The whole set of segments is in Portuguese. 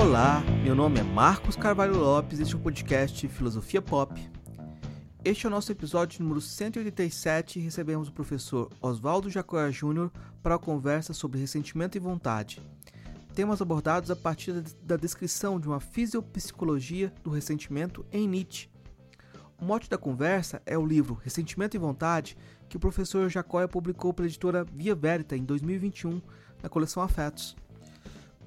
Olá, meu nome é Marcos Carvalho Lopes este é o podcast Filosofia Pop. Este é o nosso episódio número 187 e recebemos o professor Oswaldo Jacoya Júnior para a conversa sobre ressentimento e vontade. Temas abordados a partir da descrição de uma fisiopsicologia do ressentimento em Nietzsche. O mote da conversa é o livro Ressentimento e Vontade, que o professor Jacoya publicou pela editora Via Verita em 2021 na coleção Afetos.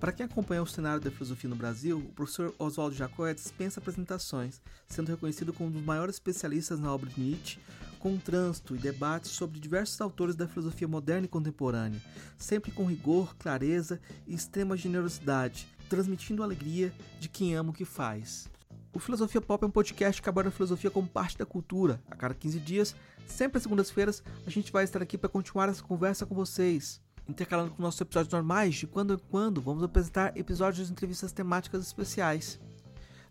Para quem acompanha o cenário da filosofia no Brasil, o professor Oswaldo Jacóia dispensa apresentações, sendo reconhecido como um dos maiores especialistas na obra de Nietzsche, com trânsito e debates sobre diversos autores da filosofia moderna e contemporânea, sempre com rigor, clareza e extrema generosidade, transmitindo a alegria de quem ama o que faz. O Filosofia Pop é um podcast que aborda a filosofia como parte da cultura. A cada 15 dias, sempre às segundas-feiras, a gente vai estar aqui para continuar essa conversa com vocês intercalando com nossos episódios normais, de quando em quando vamos apresentar episódios de entrevistas temáticas especiais.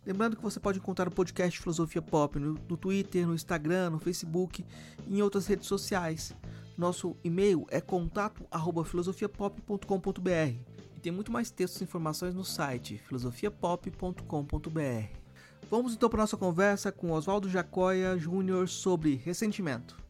Lembrando que você pode encontrar o podcast Filosofia Pop no, no Twitter, no Instagram, no Facebook e em outras redes sociais. Nosso e-mail é contato@filosofiapop.com.br e tem muito mais textos e informações no site filosofiapop.com.br. Vamos então para nossa conversa com Oswaldo Jacoya Júnior sobre ressentimento.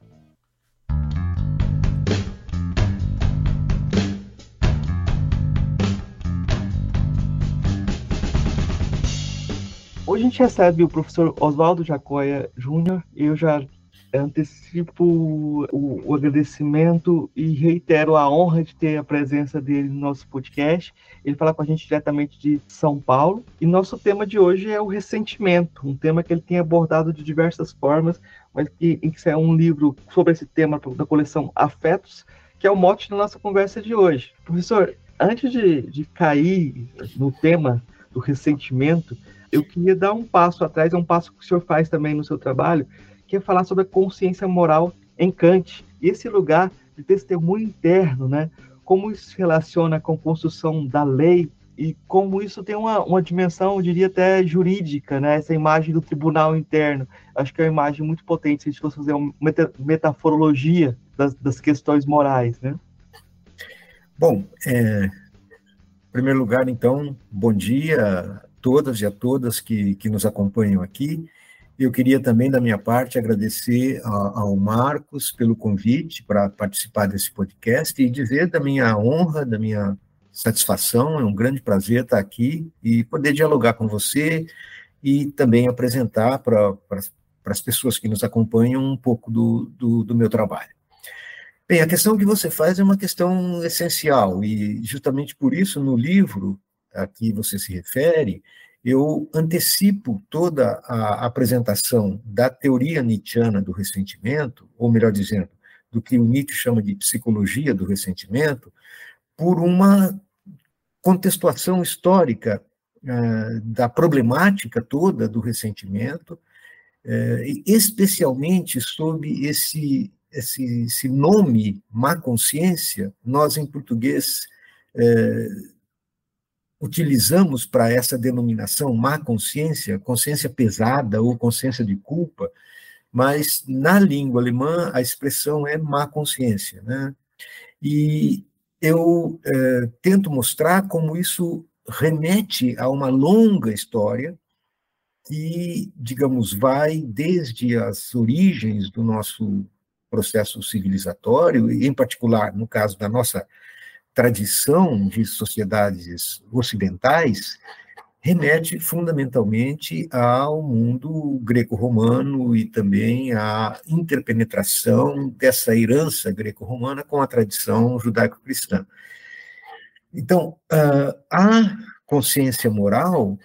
Hoje a gente recebe o professor Oswaldo Jacoia Júnior. Eu já antecipo o, o, agradecimento e reitero a honra de ter a presença dele no nosso podcast. Ele fala com a gente diretamente de São Paulo. E nosso tema de hoje é o ressentimento, um tema que ele tem abordado de diversas formas, mas que, em que é um livro sobre esse tema da coleção Afetos, que é o mote da nossa conversa de hoje. Professor, antes de, de cair no tema do ressentimento, eu queria dar um passo atrás, é um passo que o senhor faz também no seu trabalho, que é falar sobre a consciência moral em Kant. E esse lugar de testemunho interno, né? Como isso se relaciona com a construção da lei e como isso tem uma, uma dimensão, eu diria até jurídica, né? Essa imagem do tribunal interno. Acho que é uma imagem muito potente se a gente fosse fazer uma meta, metaforologia das, das questões morais, né? Bom, é, em primeiro lugar, então, bom dia todas e a todas que, que nos acompanham aqui. Eu queria também, da minha parte, agradecer ao Marcos pelo convite para participar desse podcast e dizer da minha honra, da minha satisfação, é um grande prazer estar aqui e poder dialogar com você e também apresentar para as pessoas que nos acompanham um pouco do, do, do meu trabalho. Bem, a questão que você faz é uma questão essencial e justamente por isso no livro a que você se refere, eu antecipo toda a apresentação da teoria nietzschiana do ressentimento, ou melhor dizendo, do que o Nietzsche chama de psicologia do ressentimento, por uma contextuação histórica uh, da problemática toda do ressentimento, uh, especialmente sob esse, esse, esse, nome má consciência, nós em português uh, utilizamos para essa denominação má consciência, consciência pesada ou consciência de culpa, mas na língua alemã a expressão é má consciência. Né? E eu é, tento mostrar como isso remete a uma longa história que, digamos, vai desde as origens do nosso processo civilizatório, e em particular, no caso da nossa tradição de sociedades ocidentais remete fundamentalmente ao mundo greco-romano e também à interpenetração dessa herança greco-romana com a tradição judaico-cristã. Então, a consciência moral,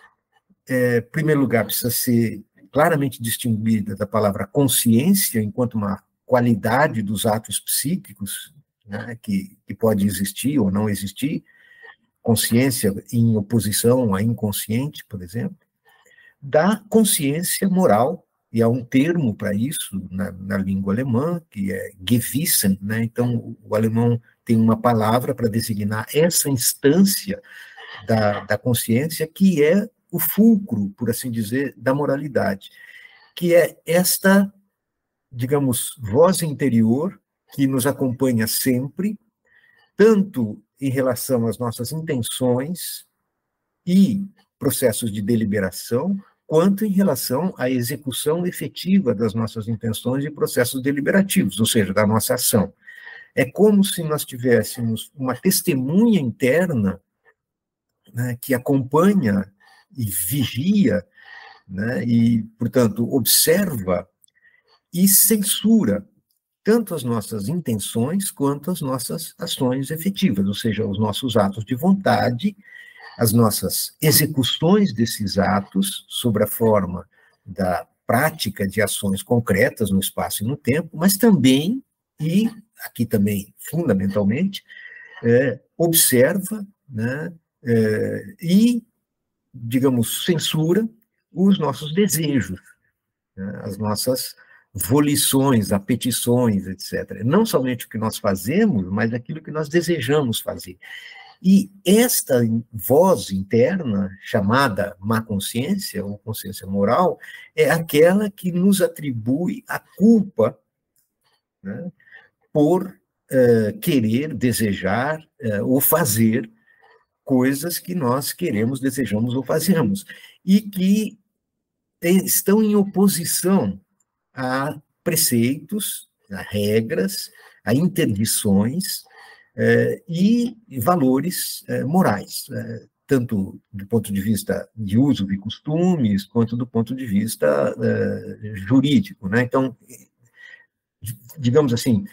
é, em primeiro lugar, precisa ser claramente distinguida da palavra consciência, enquanto uma qualidade dos atos psíquicos, né, que, que pode existir ou não existir, consciência em oposição à inconsciente, por exemplo, da consciência moral, e há um termo para isso na, na, língua alemã, que é Gewissen, né? então o alemão tem uma palavra para designar essa instância da, da consciência, que é o fulcro, por assim dizer, da moralidade, que é esta, digamos, voz interior que nos acompanha sempre, tanto em relação às nossas intenções e processos de deliberação, quanto em relação à execução efetiva das nossas intenções e processos deliberativos, ou seja, da nossa ação. É como se nós tivéssemos uma testemunha interna né, que acompanha e vigia, né, e, portanto, observa e censura tanto as nossas intenções quanto as nossas ações efetivas, ou seja, os nossos atos de vontade, as nossas execuções desses atos sobre a forma da prática de ações concretas no espaço e no tempo, mas também, e aqui também fundamentalmente, é, observa né, é, e, digamos, censura os nossos desejos, né, as nossas volições, apetições, etc. Não somente o que nós fazemos, mas aquilo que nós desejamos fazer. E esta voz interna, chamada má consciência ou consciência moral, é aquela que nos atribui a culpa né, por uh, querer, desejar uh, ou fazer coisas que nós queremos, desejamos ou fazemos, e que estão em oposição a preceitos, a regras, a interdições eh, e valores eh, morais, eh, tanto do ponto de vista de uso de costumes, quanto do ponto de vista jurídico. Né? Então, digamos assim,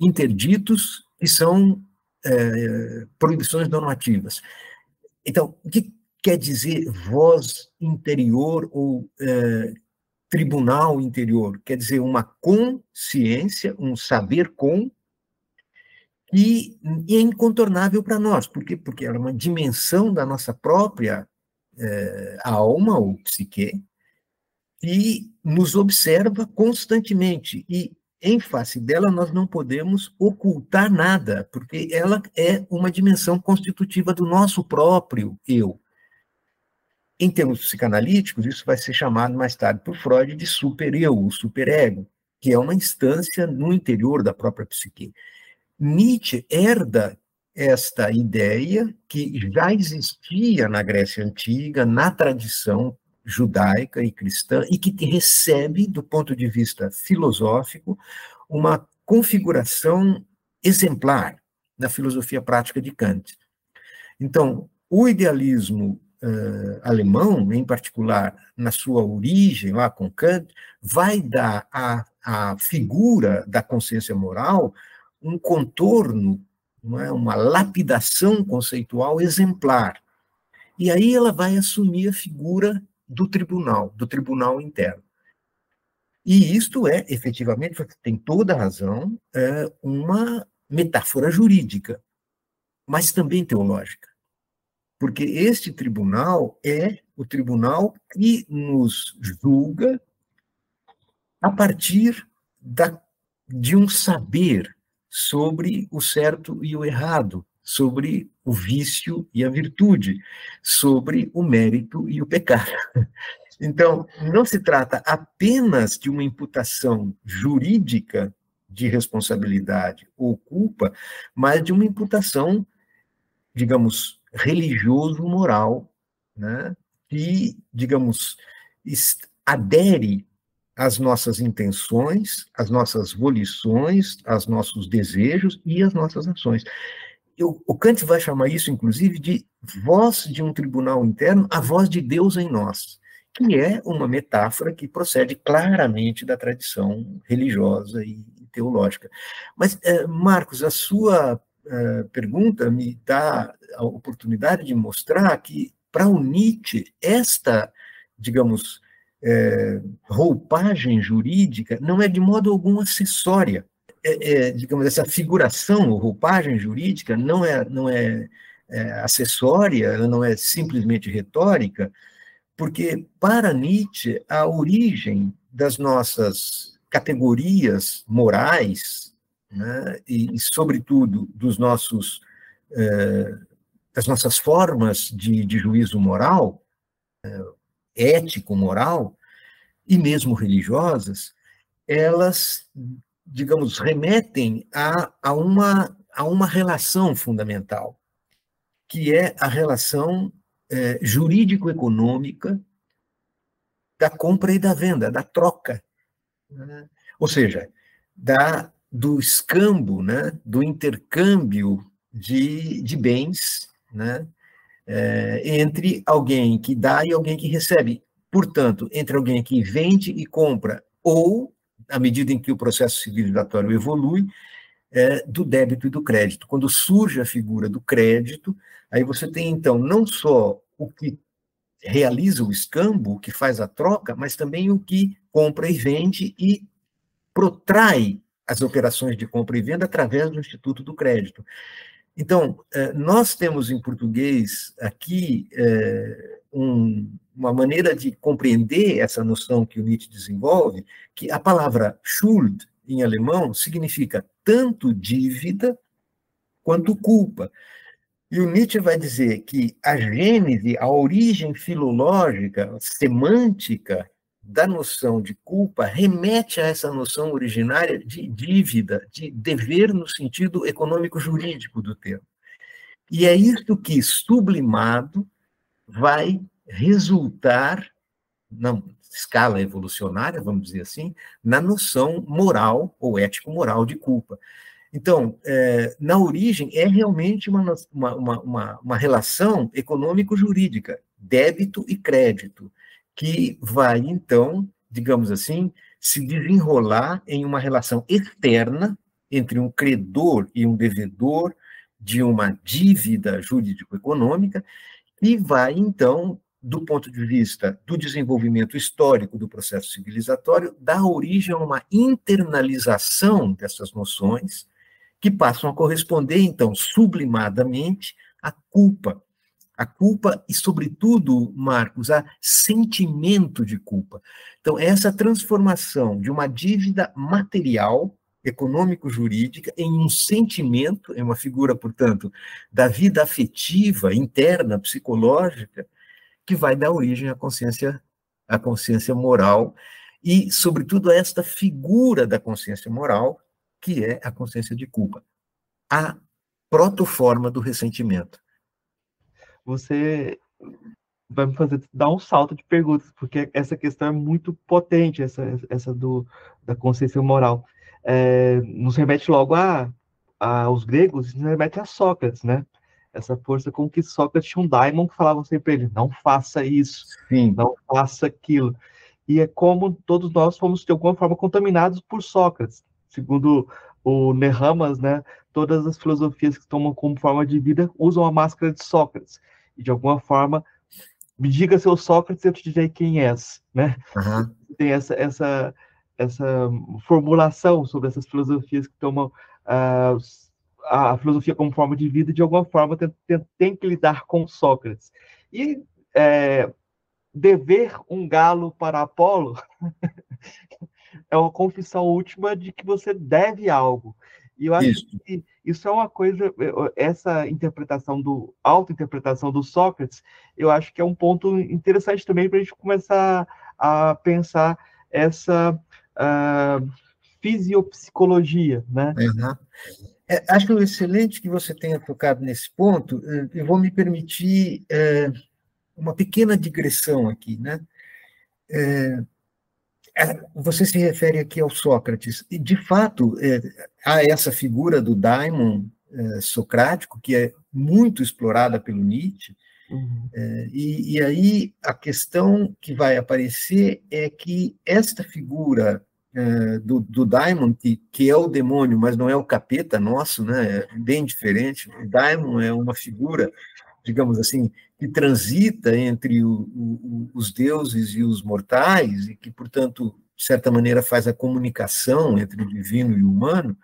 interditos que são proibições normativas. Então, o que quer dizer voz interior ou tribunal interior, quer dizer, uma consciência, um saber com, e, e é incontornável para nós. Por quê? Porque ela é uma dimensão da nossa própria é, alma ou psique, e nos observa constantemente. E em face dela nós não podemos ocultar nada, porque ela é uma dimensão constitutiva do nosso próprio eu. Em termos psicanalíticos, isso vai ser chamado mais tarde por Freud de supereu, o superego, que é uma instância no interior da própria psique. Nietzsche herda esta ideia que já existia na Grécia Antiga, na tradição judaica e cristã, e que recebe, do ponto de vista filosófico, uma configuração exemplar na filosofia prática de Kant. Então, o idealismo uh, alemão, em particular na sua origem, lá com Kant, vai dar à, à figura da consciência moral um contorno, não é? uma lapidação conceitual exemplar. E aí ela vai assumir a figura do tribunal, do tribunal interno. E isto é, efetivamente, você tem toda a razão, é uma metáfora jurídica, mas também teológica porque este tribunal é o tribunal que nos julga a partir da, de um saber sobre o certo e o errado, sobre o vício e a virtude, sobre o mérito e o pecado. Então, não se trata apenas de uma imputação jurídica de responsabilidade ou culpa, mas de uma imputação, digamos, religioso-moral, né, que, digamos, adere às nossas intenções, às nossas volições, aos nossos desejos e às nossas ações. Eu, o Kant vai chamar isso, inclusive, de voz de um tribunal interno, a voz de Deus em nós, que é uma metáfora que procede claramente da tradição religiosa e teológica. Mas, eh, Marcos, a sua eh, pergunta me dá a oportunidade de mostrar que, para o Nietzsche, esta, digamos, é, roupagem jurídica não é de modo algum acessória. É, é, digamos, essa figuração ou roupagem jurídica não é, não é, é acessória, ela não é simplesmente retórica, porque, para Nietzsche, a origem das nossas categorias morais, né, e, e, sobretudo, dos nossos, eh, das nossas formas de, de juízo moral, eh, ético-moral, e mesmo religiosas, elas, digamos, remetem a, a, uma, a uma relação fundamental, que é a relação é, jurídico-econômica da compra e da venda, da troca. Né? Ou seja, da, do escambo, né? do intercâmbio de, de bens né? É, entre alguém que dá e alguém que recebe. Portanto, entre alguém que vende e compra, ou, à medida em que o processo civilizatório evolui, é, do débito e do crédito. Quando surge a figura do crédito, aí você tem, então, não só o que realiza o escambo, o que faz a troca, mas também o que compra e vende e protrai as operações de compra e venda através do Instituto do Crédito. Então, é, nós temos em português aqui um, uma maneira de compreender essa noção que o Nietzsche desenvolve, que a palavra Schuld, em alemão, significa tanto dívida quanto culpa. E o Nietzsche vai dizer que a gênese, a origem filológica, semântica da noção de culpa remete a essa noção originária de dívida, de dever no sentido econômico-jurídico do termo. E é isso que, sublimado, vai resultar na escala evolucionária, vamos dizer assim, na noção moral ou ético-moral de culpa. Então, é, na origem, é realmente uma, uma, uma, uma relação econômico-jurídica, débito e crédito, que vai, então, digamos assim, se desenrolar em uma relação externa entre um credor e um devedor de uma dívida jurídico-econômica, e vai, então, do ponto de vista do desenvolvimento histórico do processo civilizatório, dar origem a uma internalização dessas noções, que passam a corresponder, então, sublimadamente à culpa. A culpa e, sobretudo, Marcos, a sentimento de culpa. Então, essa transformação de uma dívida material, econômico-jurídica, em um sentimento, em uma figura, portanto, da vida afetiva, interna, psicológica, que vai dar origem à consciência, à consciência moral e, sobretudo, a esta figura da consciência moral, que é a consciência de culpa, a protoforma do ressentimento. Você vai me fazer dar um salto de perguntas, porque essa questão é muito potente, essa, essa do, da consciência moral. É, nos remete logo a, a, aos gregos, nos remete a Sócrates, né? Essa força com que Sócrates tinha um daimon que falava sempre para ele, não faça isso, Sim. não faça aquilo. E é como todos nós fomos, de alguma forma, contaminados por Sócrates segundo o Nehamas, né, todas as filosofias que tomam como forma de vida usam a máscara de Sócrates. E de alguma forma, me diga seu Sócrates, eu te direi quem és, né? Uhum. Tem essa, essa, essa formulação sobre essas filosofias que tomam uh, a filosofia como forma de vida, de alguma forma tem, tem, tem que lidar com Sócrates. E é, dever um galo para Apolo é uma confissão última de que você deve algo. E eu acho isso. que isso é uma coisa, essa interpretação do, auto-interpretação do Sócrates, eu acho que é um ponto interessante também para a gente começar a pensar essa uh, fisiopsicologia, né? Uhum. É, acho que é excelente que você tenha tocado nesse ponto. Eu vou me permitir é, uma pequena digressão aqui, né? É, você se refere aqui ao Sócrates, e de fato é, há essa figura do daimon é, socrático, que é muito explorada pelo Nietzsche, uhum. é, e, e, aí a questão que vai aparecer é que esta figura é, do, do daimon, que, que é o demônio, mas não é o capeta nosso, né, é bem diferente, o daimon é uma figura digamos assim, que transita entre o, o, os deuses e os mortais, e que, portanto, de certa maneira faz a comunicação entre o divino e o humano,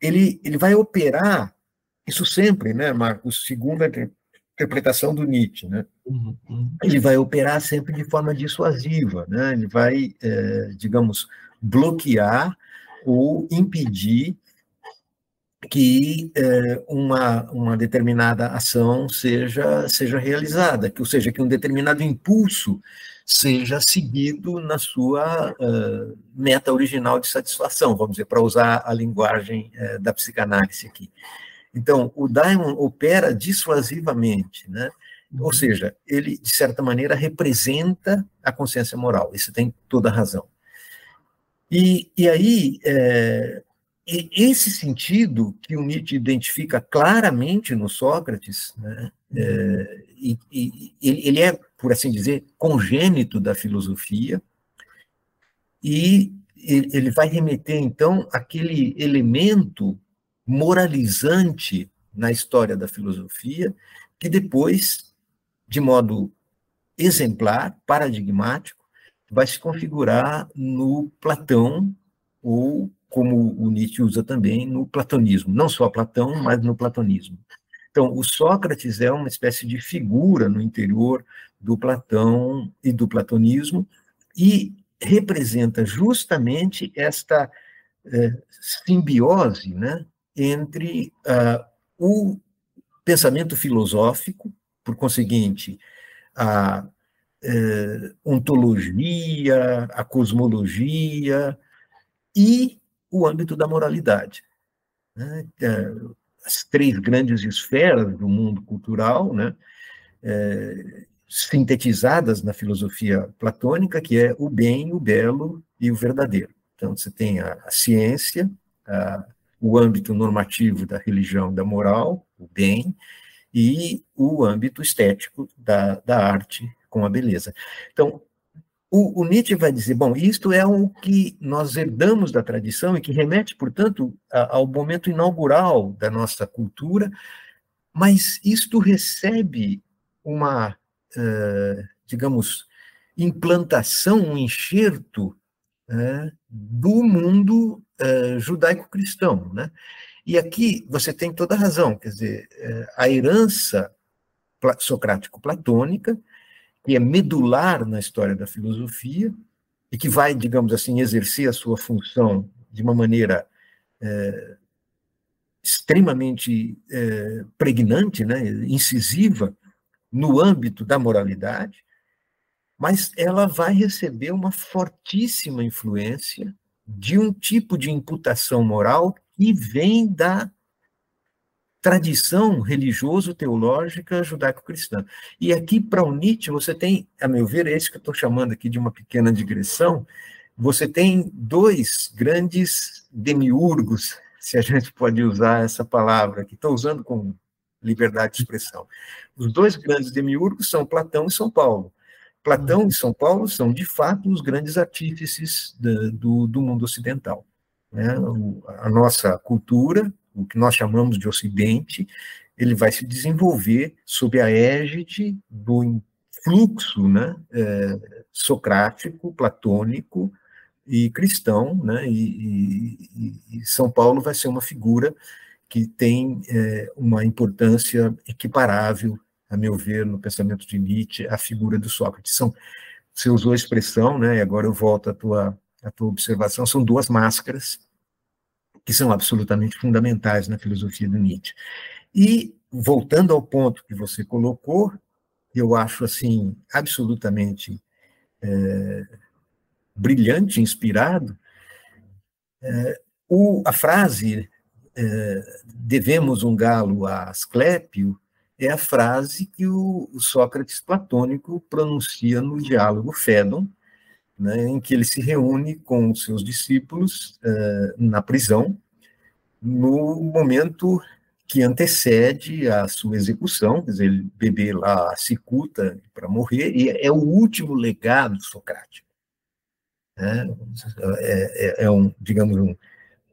ele, ele vai operar, isso sempre, né, Marcos, segundo a interpretação do Nietzsche, né? Uhum, uhum. Ele vai operar sempre de forma dissuasiva, né? Ele vai, é, digamos, bloquear ou impedir que é, uma, uma determinada ação seja, seja realizada, que, ou seja, que um determinado impulso seja seguido na sua uh, meta original de satisfação, vamos dizer, para usar a linguagem uh, da psicanálise aqui. Então, o daimon opera dissuasivamente, né? Ou seja, ele, de certa maneira, representa a consciência moral. Isso tem toda a razão. E, e aí, é, esse sentido que o Nietzsche identifica claramente no Sócrates, né, é, e, e, ele é, por assim dizer, congênito da filosofia, e ele vai remeter, então, aquele elemento moralizante na história da filosofia, que depois, de modo exemplar, paradigmático, vai se configurar no Platão, ou, como o Nietzsche usa também, no platonismo. Não só Platão, mas no platonismo. Então, o Sócrates é uma espécie de figura no interior do Platão e do platonismo, e representa justamente esta é, simbiose né, entre uh, o pensamento filosófico, por conseguinte, a uh, ontologia, a cosmologia e o âmbito da moralidade. Né? É, as três grandes esferas do mundo cultural, né? É, sintetizadas na filosofia platônica, que é o bem, o belo e o verdadeiro. Então, você tem a, a ciência, a, o âmbito normativo da religião, da moral, o bem, e o âmbito estético da, da arte com a beleza. Então, o, o, Nietzsche vai dizer, bom, isto é o que nós herdamos da tradição e que remete, portanto, a, ao momento inaugural da nossa cultura, mas isto recebe uma eh, digamos, implantação, um enxerto né, do mundo uh, judaico-cristão. Né? E aqui você tem toda a razão, quer dizer, uh, a herança socrático-platônica, que é medular na história da filosofia, e que vai, digamos assim, exercer a sua função de uma maneira extremamente pregnante, né, incisiva, no âmbito da moralidade, mas ela vai receber uma fortíssima influência de um tipo de imputação moral que vem da tradição religioso-teológica judaico-cristã. E aqui, para o Nietzsche, você tem, a meu ver, é isso que eu estou chamando aqui de uma pequena digressão, você tem dois grandes demiurgos, se a gente pode usar essa palavra, que estou usando com liberdade de expressão. Os dois grandes demiurgos são Platão e São Paulo. Platão e São Paulo são, de fato, os grandes artífices do, do mundo ocidental. Né? a nossa cultura, o que nós chamamos de Ocidente, ele vai se desenvolver sob a égide do fluxo né, é, socrático, platônico e cristão, né, e, e, e São Paulo vai ser uma figura que tem é, uma importância equiparável, a meu ver, no pensamento de Nietzsche, à figura do Sócrates. São, você usou a expressão, né, e agora eu volto à tua, à tua observação, são duas máscaras que são absolutamente fundamentais na filosofia do Nietzsche. E, voltando ao ponto que você colocou, eu acho, assim, absolutamente é, brilhante, inspirado, é, o, a frase é, devemos um galo a Asclépio, é a frase que o, Sócrates platônico pronuncia no diálogo Fédon, né, em que ele se reúne com os seus discípulos é, na prisão, no momento que antecede a sua execução, quer dizer, ele beber lá a cicuta para morrer, e é o último legado socrático. Né? É, é, é um, digamos, um,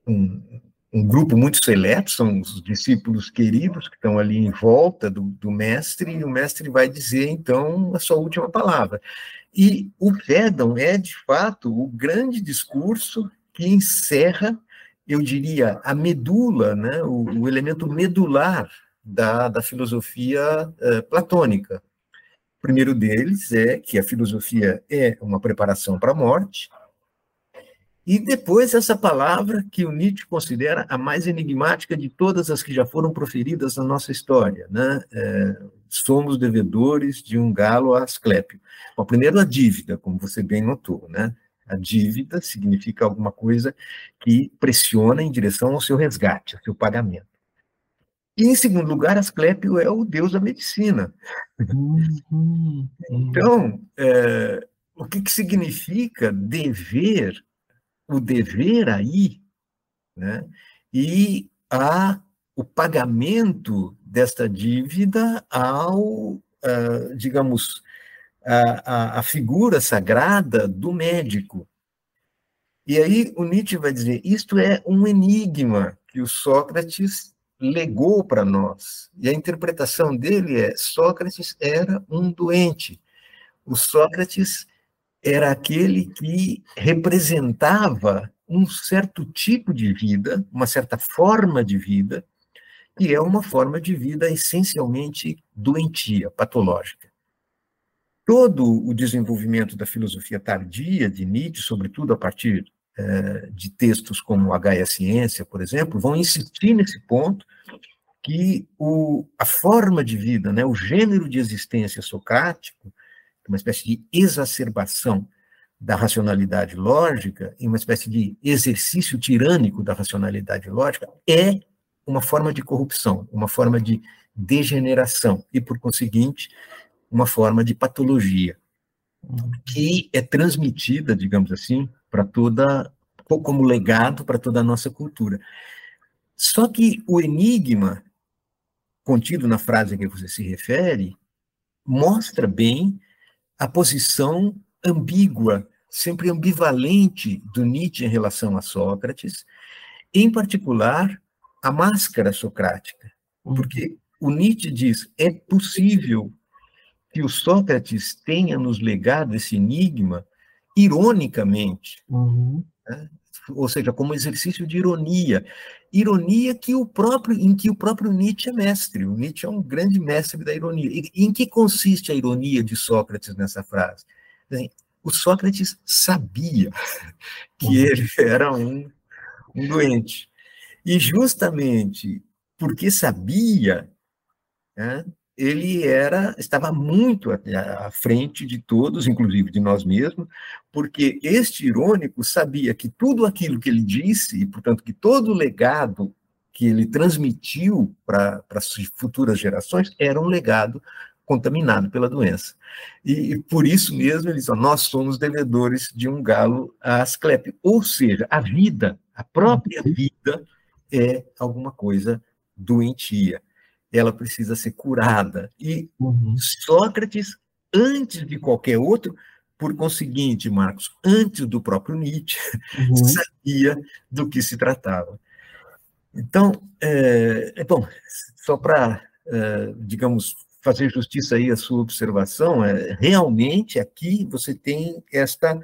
um, um grupo muito seleto, são os discípulos queridos que estão ali em volta do, do, mestre, e o mestre vai dizer, então, a sua última palavra. E o Fédon é, de fato, o grande discurso que encerra, eu diria, a medula, né, o, o elemento medular da, da filosofia uh, platônica. O primeiro deles é que a filosofia é uma preparação para a morte, e depois essa palavra que o Nietzsche considera a mais enigmática de todas as que já foram proferidas na nossa história, né? É, somos devedores de um galo a Asclépio. Bom, primeiro a dívida, como você bem notou, né? A dívida significa alguma coisa que pressiona em direção ao seu resgate, ao seu pagamento. E, em segundo lugar, Asclépio é o deus da medicina. Uhum. Então, é, o que, que significa dever, o dever aí, né? e a, o pagamento desta dívida ao, uh, digamos, a, a, a figura sagrada do médico. E aí o Nietzsche vai dizer: isto é um enigma que o Sócrates legou para nós. E a interpretação dele é: Sócrates era um doente. O Sócrates era aquele que representava um certo tipo de vida, uma certa forma de vida, que é uma forma de vida essencialmente doentia, patológica. Todo o desenvolvimento da filosofia tardia de Nietzsche, sobretudo a partir eh, de textos como H a Ciência, por exemplo, vão insistir nesse ponto que o, a forma de vida, né, o gênero de existência socrático, uma espécie de exacerbação da racionalidade lógica, em uma espécie de exercício tirânico da racionalidade lógica, é uma forma de corrupção, uma forma de degeneração e, por conseguinte, uma forma de patologia que é transmitida, digamos assim, para toda, como legado para toda a nossa cultura. Só que o enigma contido na frase a que você se refere mostra bem a posição ambígua, sempre ambivalente do Nietzsche em relação a Sócrates, em particular a máscara socrática. Uhum. Porque o Nietzsche diz: é possível que o Sócrates tenha nos legado esse enigma ironicamente, uhum. né? Ou seja, como exercício de ironia, ironia que o próprio em que o próprio Nietzsche é mestre. O Nietzsche é um grande mestre da ironia. E em que consiste a ironia de Sócrates nessa frase? O Sócrates sabia que ele era um, um doente. E justamente porque sabia, né, ele era estava muito à frente de todos, inclusive de nós mesmos, porque este irônico sabia que tudo aquilo que ele disse, e portanto que todo o legado que ele transmitiu para as futuras gerações era um legado contaminado pela doença. E, e por isso mesmo ele diz, nós somos devedores de um galo a Asclepio, ou seja, a vida, a própria uhum. vida é alguma coisa doentia ela precisa ser curada. E uhum. Sócrates, antes de qualquer outro, por conseguinte, Marcos, antes do próprio Nietzsche, uhum. sabia do que se tratava. Então, é, é bom, só para, é, digamos, fazer justiça aí à sua observação, é, realmente aqui você tem esta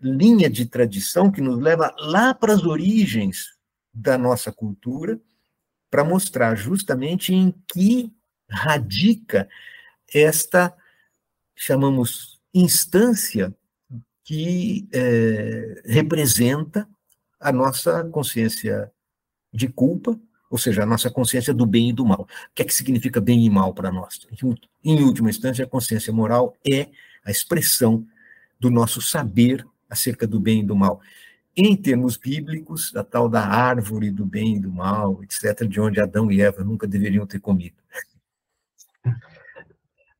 linha de tradição que nos leva lá para as origens da nossa cultura, para mostrar justamente em que radica esta, chamamos, instância que é, representa a nossa consciência de culpa, ou seja, a nossa consciência do bem e do mal. O que é que significa bem e mal para nós? Em última instância, a consciência moral é a expressão do nosso saber acerca do bem e do mal em termos bíblicos, a tal da árvore do bem e do mal, etc., de onde Adão e Eva nunca deveriam ter comido.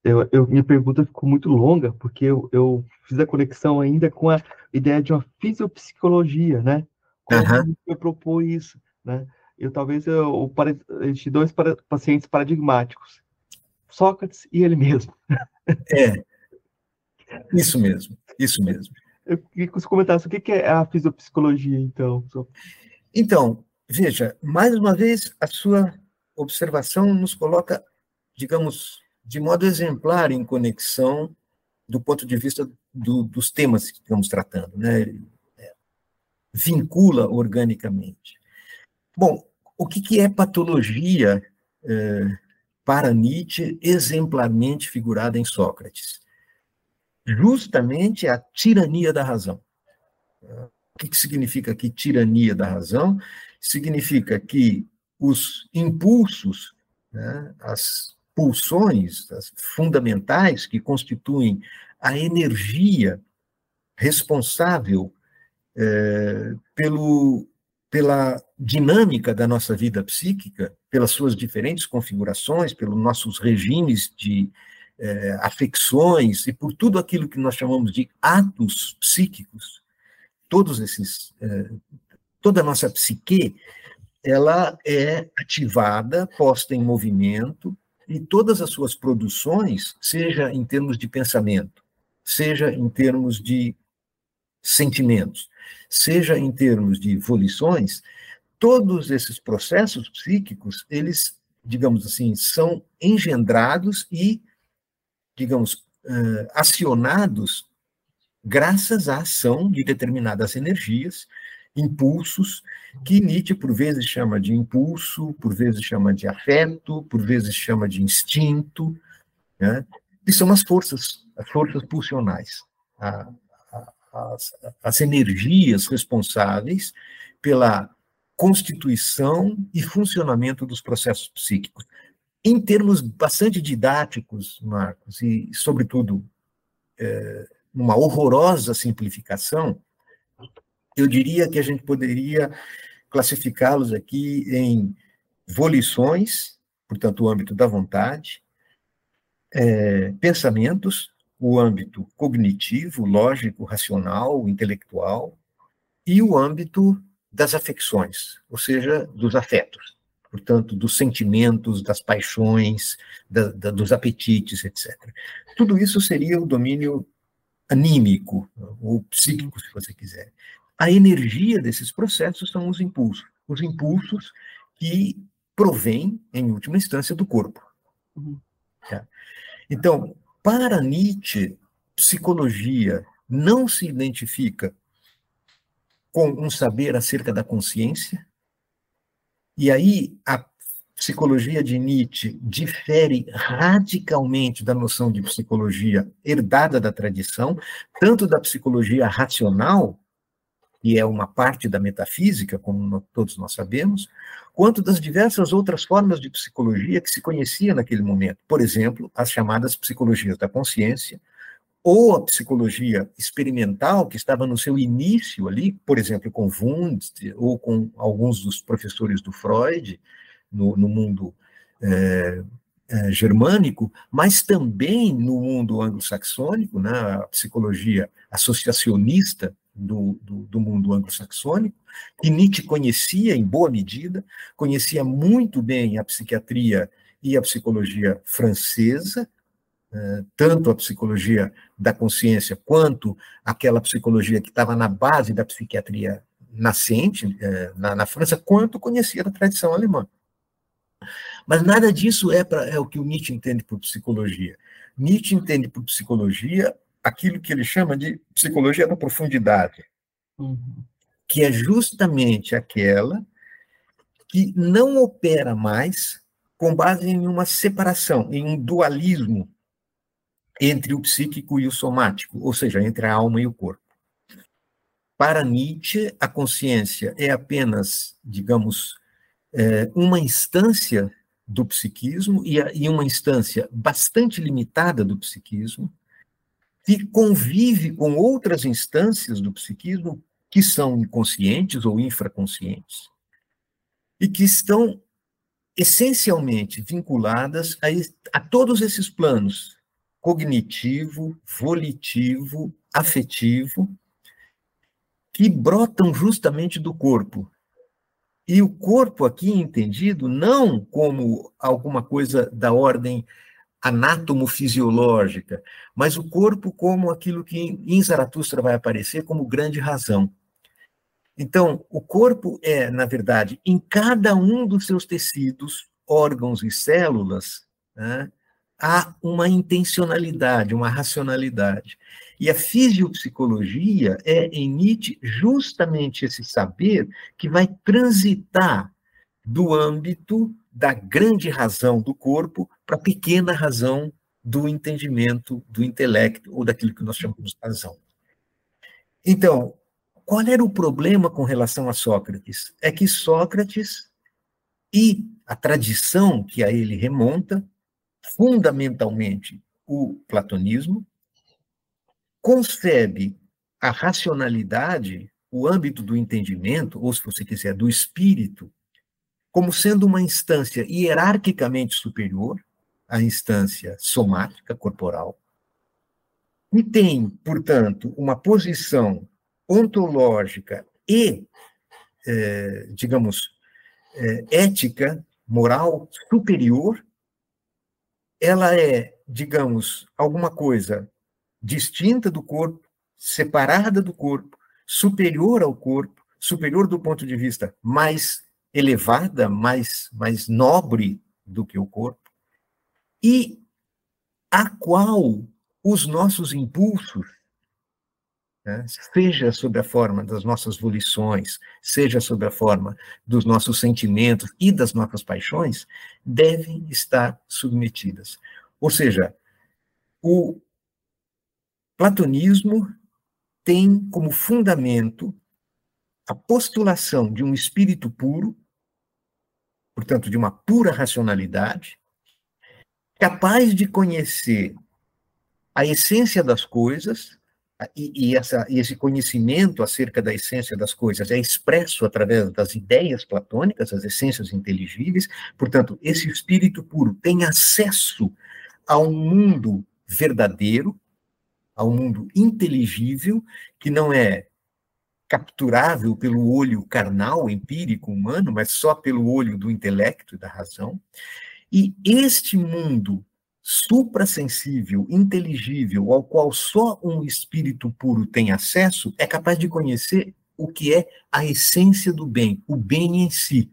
Eu, eu, minha pergunta ficou muito longa, porque eu, eu, fiz a conexão ainda com a ideia de uma fisiopsicologia, né? Como uhum. eu propor isso, né? Eu talvez eu, eu de dois para, pacientes paradigmáticos, Sócrates e ele mesmo. É, isso mesmo, isso mesmo. Eu queria que você comentasse o que é a fisiopsicologia, então. Então, veja, mais uma vez, a sua observação nos coloca, digamos, de modo exemplar em conexão do ponto de vista do, dos temas que estamos tratando, né? É, vincula organicamente. Bom, o que, que é patologia é, para Nietzsche, exemplarmente figurada em Sócrates? Justamente a tirania da razão. O que, significa aqui tirania da razão? Significa que os impulsos, né, as pulsões as fundamentais que constituem a energia responsável é, pelo pela dinâmica da nossa vida psíquica, pelas suas diferentes configurações, pelos nossos regimes de é, afecções e por tudo aquilo que nós chamamos de atos psíquicos, todos esses, é, toda a nossa psique, ela é ativada, posta em movimento, e todas as suas produções, seja em termos de pensamento, seja em termos de sentimentos, seja em termos de volições, todos esses processos psíquicos, eles, digamos assim, são engendrados e, digamos, acionados graças à ação de determinadas energias, impulsos, que Nietzsche por vezes chama de impulso, por vezes chama de afeto, por vezes chama de instinto, né? e são as forças, as forças pulsionais, a, as, as energias responsáveis pela constituição e funcionamento dos processos psíquicos. Em termos bastante didáticos, Marcos, e, sobretudo, é, uma horrorosa simplificação, eu diria que a gente poderia classificá-los aqui em volições, portanto, o âmbito da vontade, é, pensamentos, o âmbito cognitivo, lógico, racional, intelectual, e o âmbito das afecções, ou seja, dos afetos, portanto, dos sentimentos, das paixões, da, da, dos apetites, etc. Tudo isso seria o domínio anímico, ou psíquico, se você quiser. A energia desses processos são os impulsos, os impulsos que provêm, em última instância, do corpo. Uhum. Tá? Então, para Nietzsche, psicologia não se identifica com um saber acerca da consciência, e aí a psicologia de Nietzsche difere radicalmente da noção de psicologia herdada da tradição, tanto da psicologia racional, que é uma parte da metafísica, como todos nós sabemos, quanto das diversas outras formas de psicologia que se conhecia naquele momento. Por exemplo, as chamadas psicologias da consciência, ou a psicologia experimental, que estava no seu início ali, por exemplo, com Wundt, ou com alguns dos professores do Freud, no, no mundo é, é, germânico, mas também no mundo anglo-saxônico, né, a psicologia associacionista, do, do, do mundo anglo-saxônico, que Nietzsche conhecia em boa medida, conhecia muito bem a psiquiatria e a psicologia francesa, tanto a psicologia da consciência quanto aquela psicologia que estava na base da psiquiatria nascente eh, na, na, França, quanto conhecia da tradição alemã. Mas nada disso é, pra, é o que o Nietzsche entende por psicologia. Nietzsche entende por psicologia aquilo que ele chama de psicologia da profundidade, uhum. que é justamente aquela que não opera mais com base em uma separação, em um dualismo entre o psíquico e o somático, ou seja, entre a alma e o corpo. Para Nietzsche, a consciência é apenas, digamos, é, uma instância do psiquismo e uma instância bastante limitada do psiquismo, que convive com outras instâncias do psiquismo que são inconscientes ou infraconscientes e que estão essencialmente vinculadas a, a todos esses planos cognitivo, volitivo, afetivo, que brotam justamente do corpo. E o corpo aqui entendido não como alguma coisa da ordem anátomo-fisiológica, mas o corpo como aquilo que em Zaratustra vai aparecer como grande razão. Então, o corpo é, na verdade, em cada um dos seus tecidos, órgãos e células, né, há uma intencionalidade, uma racionalidade. E a fisiopsicologia é, em Nietzsche, justamente esse saber que vai transitar do âmbito da grande razão do corpo para a pequena razão do entendimento, do intelecto, ou daquilo que nós chamamos de razão. Então, qual era o problema com relação a Sócrates? É que Sócrates e a tradição que a ele remonta, fundamentalmente o platonismo, concebe a racionalidade o âmbito do entendimento, ou se você quiser, do espírito, como sendo uma instância hierarquicamente superior à instância somática, corporal, e tem, portanto, uma posição ontológica e, é, digamos, é, ética, moral superior, ela é, digamos, alguma coisa distinta do corpo, separada do corpo, superior ao corpo, superior do ponto de vista mais elevada, mais, mais nobre do que o corpo, e a qual os nossos impulsos, né, seja sob a forma das nossas volições, seja sob a forma dos nossos sentimentos e das nossas paixões, devem estar submetidas. Ou seja, o platonismo tem como fundamento a postulação de um espírito puro, portanto, de uma pura racionalidade, capaz de conhecer a essência das coisas, e, e, essa, e esse conhecimento acerca da essência das coisas é expresso através das ideias platônicas, as essências inteligíveis, portanto, esse espírito puro tem acesso a um mundo verdadeiro, a um mundo inteligível, que não é capturável pelo olho carnal, empírico, humano, mas só pelo olho do intelecto e da razão. E este mundo suprassensível, inteligível, ao qual só um espírito puro tem acesso, é capaz de conhecer o que é a essência do bem, o bem em si.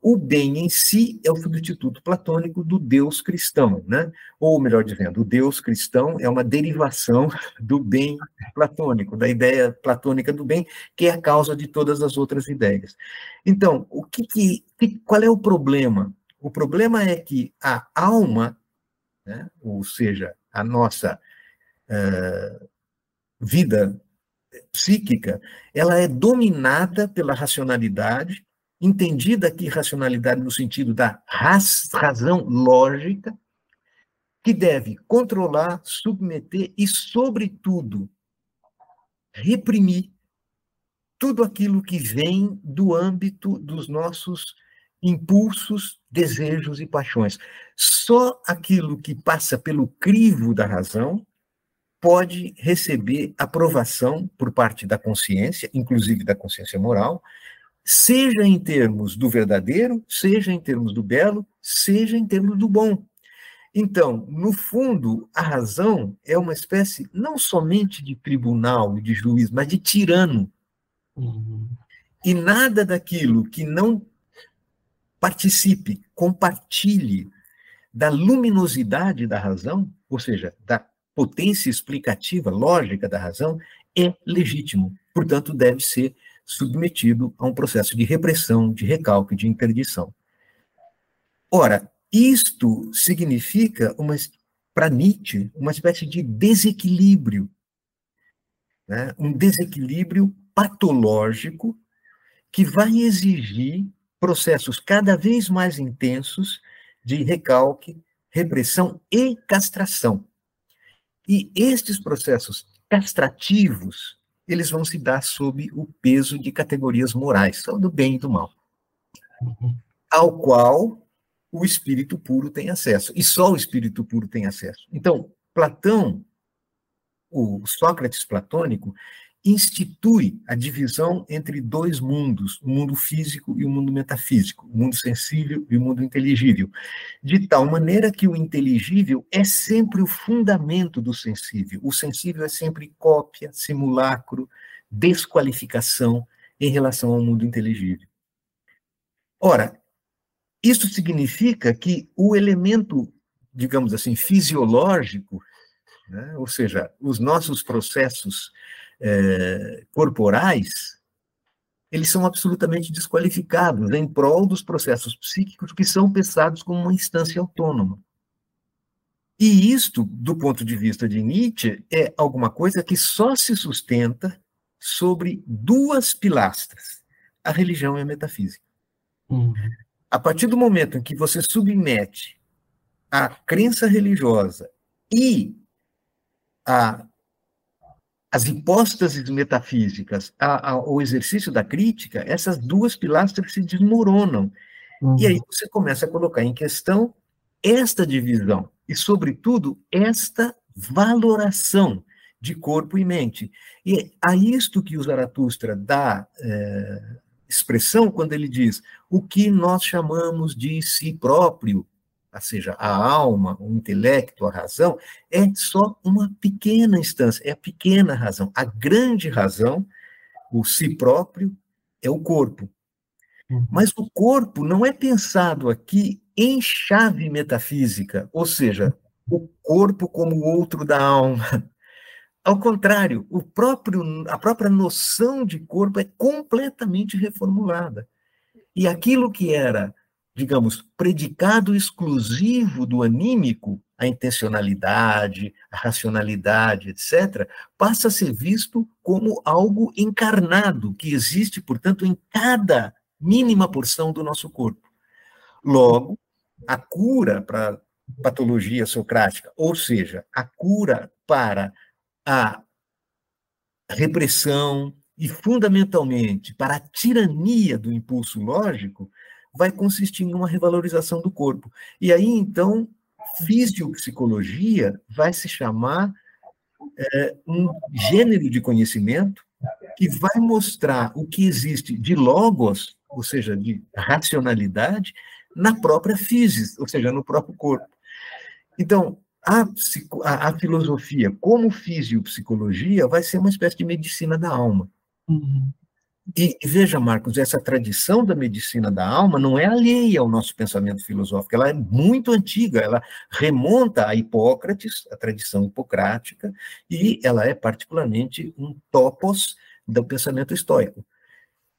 O bem em si é o substituto platônico do Deus cristão, né? Ou melhor dizendo, o Deus cristão é uma derivação do bem platônico, da ideia platônica do bem, que é a causa de todas as outras ideias. Então, o que, que qual é o problema? O problema é que a alma né? ou seja, a nossa uh, vida psíquica, ela é dominada pela racionalidade, entendida aqui racionalidade no sentido da raz, razão lógica, que deve controlar, submeter e, sobretudo, reprimir tudo aquilo que vem do âmbito dos nossos impulsos, desejos e paixões. Só aquilo que passa pelo crivo da razão pode receber aprovação por parte da consciência, inclusive da consciência moral, seja em termos do verdadeiro, seja em termos do belo, seja em termos do bom. Então, no fundo, a razão é uma espécie não somente de tribunal e de juiz, mas de tirano. Uhum. E nada daquilo que não participe, compartilhe da luminosidade da razão, ou seja, da potência explicativa, lógica da razão, é legítimo. Portanto, deve ser submetido a um processo de repressão, de recalque, de interdição. Ora, isto significa, para Nietzsche, uma espécie de desequilíbrio, né? um desequilíbrio patológico que vai exigir processos cada vez mais intensos de recalque, repressão e castração. E estes processos castrativos, eles vão se dar sob o peso de categorias morais, são do bem e do mal, ao qual o espírito puro tem acesso, e só o espírito puro tem acesso. Então, Platão, o Sócrates platônico, institui a divisão entre dois mundos, o mundo físico e o mundo metafísico, o mundo sensível e o mundo inteligível, de tal maneira que o inteligível é sempre o fundamento do sensível. O sensível é sempre cópia, simulacro, desqualificação em relação ao mundo inteligível. Ora, isso significa que o elemento, digamos assim, fisiológico, né, ou seja, os nossos processos é, corporais, eles são absolutamente desqualificados em prol dos processos psíquicos que são pensados como uma instância autônoma. E isto, do ponto de vista de Nietzsche, é alguma coisa que só se sustenta sobre duas pilastras: a religião e a metafísica. Uhum. A partir do momento em que você submete a crença religiosa e a as hipóstases metafísicas ao exercício da crítica, essas duas pilastras se desmoronam. Uhum. E aí você começa a colocar em questão esta divisão e, sobretudo, esta valoração de corpo e mente. E a isto que o Zaratustra dá é, expressão quando ele diz o que nós chamamos de si próprio, ou seja, a alma, o intelecto, a razão, é só uma pequena instância, é a pequena razão. A grande razão, o si próprio, é o corpo. Uhum. Mas o corpo não é pensado aqui em chave metafísica, ou seja, o corpo como outro da alma. Ao contrário, o próprio, a própria noção de corpo é completamente reformulada. E aquilo que era, digamos, predicado exclusivo do anímico, a intencionalidade, a racionalidade, etc., passa a ser visto como algo encarnado, que existe, portanto, em cada mínima porção do nosso corpo. Logo, a cura para patologia socrática, ou seja, a cura para a repressão e, fundamentalmente, para a tirania do impulso lógico, vai consistir em uma revalorização do corpo. E aí, então, fisiopsicologia vai se chamar é, um gênero de conhecimento que vai mostrar o que existe de logos, ou seja, de racionalidade, na própria física, ou seja, no próprio corpo. Então, a, a, a, filosofia, como fisiopsicologia, vai ser uma espécie de medicina da alma. Uhum. E, e, veja, Marcos, essa tradição da medicina da alma não é alheia ao nosso pensamento filosófico, ela é muito antiga, ela remonta a Hipócrates, a tradição hipocrática, e ela é particularmente um topos do pensamento estoico.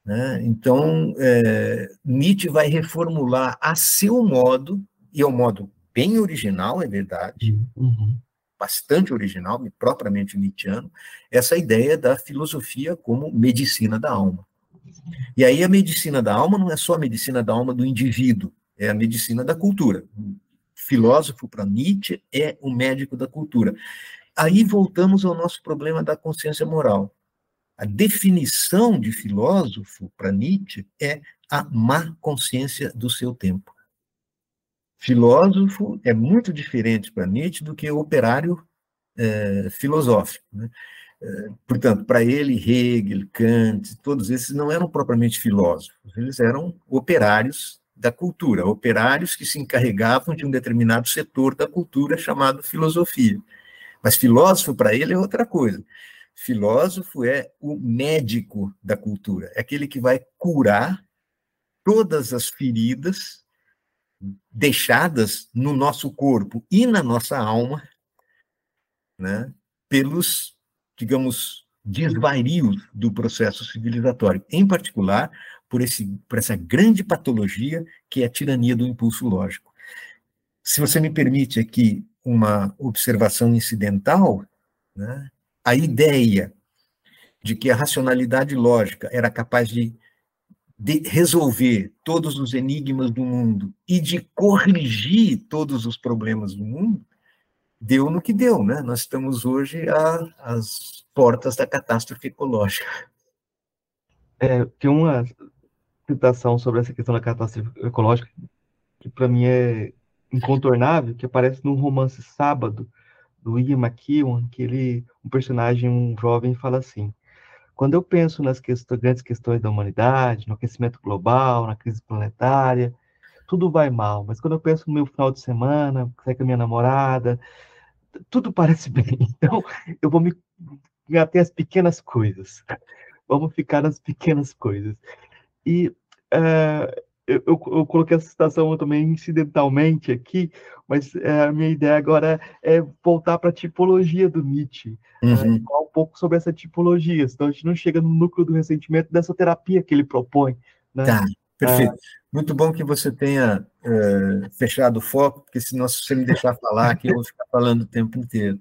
Né? Então, é, Nietzsche vai reformular a seu modo, e é um modo bem original, é verdade, uhum. Bastante original, propriamente nietzscheano, essa ideia da filosofia como medicina da alma. E aí a medicina da alma não é só a medicina da alma do indivíduo, é a medicina da cultura. O filósofo para Nietzsche é o médico da cultura. Aí voltamos ao nosso problema da consciência moral. A definição de filósofo para Nietzsche é a má consciência do seu tempo. Filósofo é muito diferente para Nietzsche do que operário é, filosófico. Né? É, portanto, para ele, Hegel, Kant, todos esses não eram propriamente filósofos, eles eram operários da cultura, operários que se encarregavam de um determinado setor da cultura chamado filosofia. Mas filósofo, para ele, é outra coisa. Filósofo é o médico da cultura, é aquele que vai curar todas as feridas deixadas no nosso corpo e na nossa alma, né, pelos, digamos, desvarios do processo civilizatório, em particular por, esse, por essa grande patologia que é a tirania do impulso lógico. Se você me permite aqui uma observação incidental, né, a ideia de que a racionalidade lógica era capaz de de resolver todos os enigmas do mundo e de corrigir todos os problemas do mundo, deu no que deu, né? Nós estamos hoje às portas da catástrofe ecológica. É, tem uma citação sobre essa questão da catástrofe ecológica que para mim é incontornável, que aparece no romance Sábado do Ian McEwan, que ele, um personagem, um jovem, fala assim: quando eu penso nas questões, grandes questões da humanidade, no aquecimento global, na crise planetária, tudo vai mal. Mas quando eu penso no meu final de semana, sair com a minha namorada, tudo parece bem. Então, eu vou me até as pequenas coisas. Vamos ficar nas pequenas coisas. E uh, eu, eu, eu, coloquei essa citação também incidentalmente aqui, mas é, a minha ideia agora é voltar para a tipologia do Nietzsche, né, uhum. falar um pouco sobre essa tipologia, senão a gente não chega no núcleo do ressentimento dessa terapia que ele propõe. Né? Tá, perfeito. É... Muito bom que você tenha é, fechado o foco, porque senão se você me deixar falar aqui, eu vou ficar falando o tempo inteiro.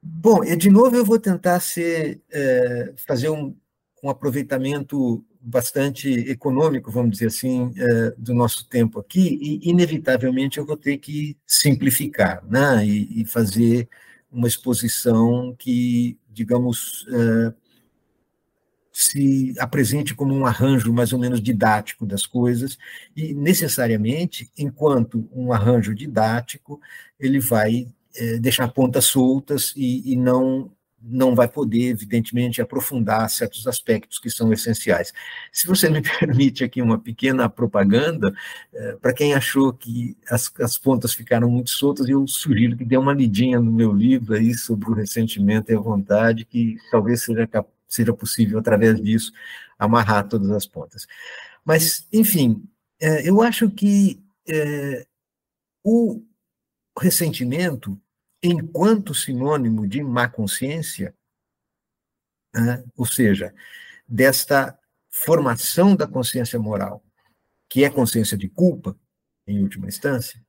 Bom, e de novo eu vou tentar ser, é, fazer um, um aproveitamento bastante econômico, vamos dizer assim, é, do nosso tempo aqui, e inevitavelmente eu vou ter que simplificar, né, e, fazer uma exposição que digamos, uh, se apresente como um arranjo mais ou menos didático das coisas, e necessariamente, enquanto um arranjo didático, ele vai é, deixar pontas soltas e, e não não vai poder, evidentemente, aprofundar certos aspectos que são essenciais. Se você me permite aqui uma pequena propaganda, é, para quem achou que as, as pontas ficaram muito soltas, eu sugiro que dê uma lidinha no meu livro aí sobre o ressentimento e a vontade, que talvez seja, seja possível, através disso, amarrar todas as pontas. Mas, enfim, é, eu acho que é, o ressentimento enquanto sinônimo de má consciência, né, ou seja, desta formação da consciência moral, que é consciência de culpa, em última instância,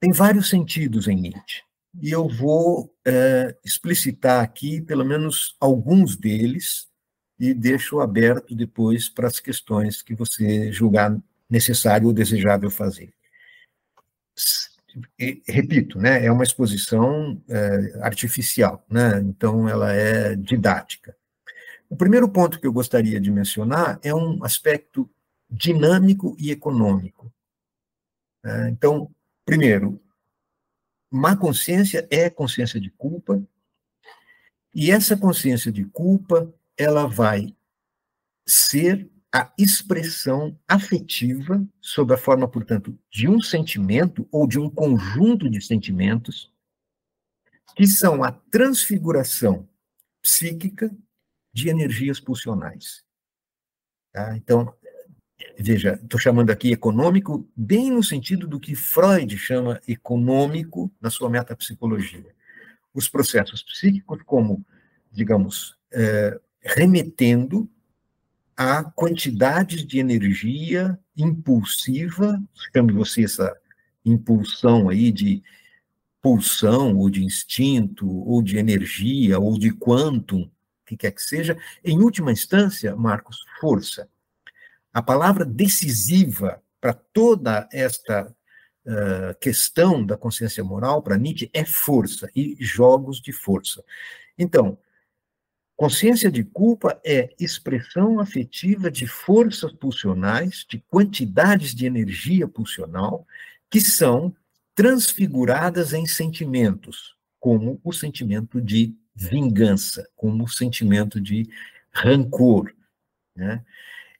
tem vários sentidos em Nietzsche. E eu vou é, explicitar aqui, pelo menos, alguns deles, e deixo aberto depois para as questões que você julgar necessário ou desejável fazer repito, né, é uma exposição é, artificial, né, então ela é didática. O primeiro ponto que eu gostaria de mencionar é um aspecto dinâmico e econômico. É, então, primeiro, má consciência é consciência de culpa, e essa consciência de culpa ela vai ser a expressão afetiva sob a forma, portanto, de um sentimento ou de um conjunto de sentimentos que são a transfiguração psíquica de energias pulsionais. Tá? Então, veja, estou chamando aqui econômico bem no sentido do que Freud chama econômico na sua metapsicologia. Os processos psíquicos como, digamos, é, remetendo a quantidades de energia impulsiva, chame você essa impulsão aí de pulsão, ou de instinto, ou de energia, ou de quantum, que quer que seja, em última instância, Marcos, força. A palavra decisiva para toda esta uh, questão da consciência moral, para Nietzsche, é força e jogos de força. Então, Consciência de culpa é expressão afetiva de forças pulsionais, de quantidades de energia pulsional, que são transfiguradas em sentimentos, como o sentimento de vingança, como o sentimento de rancor. Né?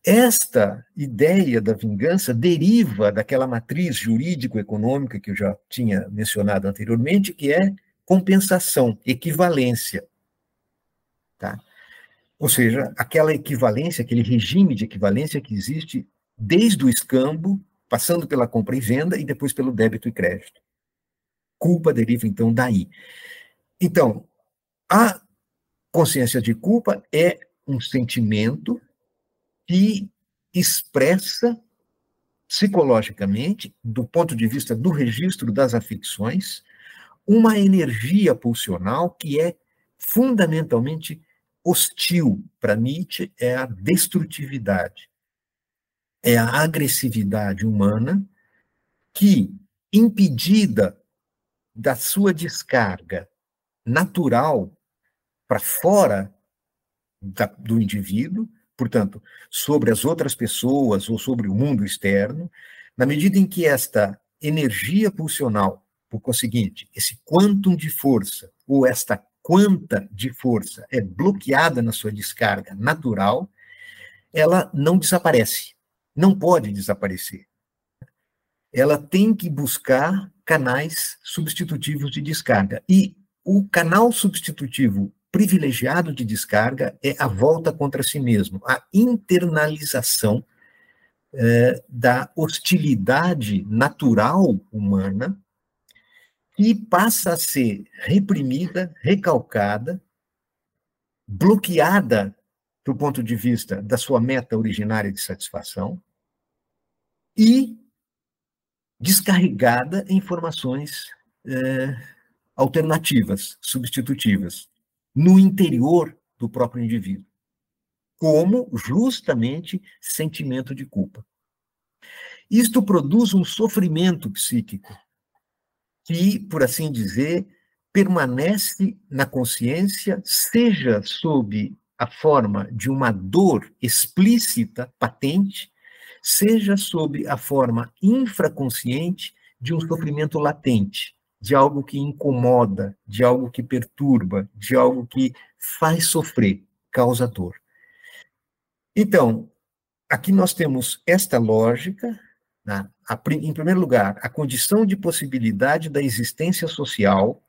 Esta ideia da vingança deriva daquela matriz jurídico-econômica que eu já tinha mencionado anteriormente, que é compensação, equivalência. Tá? Ou seja, aquela equivalência, aquele regime de equivalência que existe desde o escambo, passando pela compra e venda e depois pelo débito e crédito. Culpa deriva, então, daí. Então, a consciência de culpa é um sentimento que expressa psicologicamente, do ponto de vista do registro das afecções, uma energia pulsional que é fundamentalmente hostil para Nietzsche é a destrutividade, é a agressividade humana que, impedida da sua descarga natural para fora da, do indivíduo, portanto, sobre as outras pessoas ou sobre o mundo externo, na medida em que esta energia pulsional, por conseguinte, esse quantum de força, ou esta quanta de força é bloqueada na sua descarga natural, ela não desaparece. Não pode desaparecer. Ela tem que buscar canais substitutivos de descarga. E o canal substitutivo privilegiado de descarga é a volta contra si mesmo, a internalização é, da hostilidade natural humana que passa a ser reprimida, recalcada, bloqueada do ponto de vista da sua meta originária de satisfação e descarregada em informações é, alternativas, substitutivas, no interior do próprio indivíduo, como justamente sentimento de culpa. Isto produz um sofrimento psíquico que, por assim dizer, permanece na consciência, seja sob a forma de uma dor explícita, patente, seja sob a forma infraconsciente de um sofrimento latente, de algo que incomoda, de algo que perturba, de algo que faz sofrer, causa dor. Então, aqui nós temos esta lógica, né? a, em primeiro lugar, a condição de possibilidade da existência social,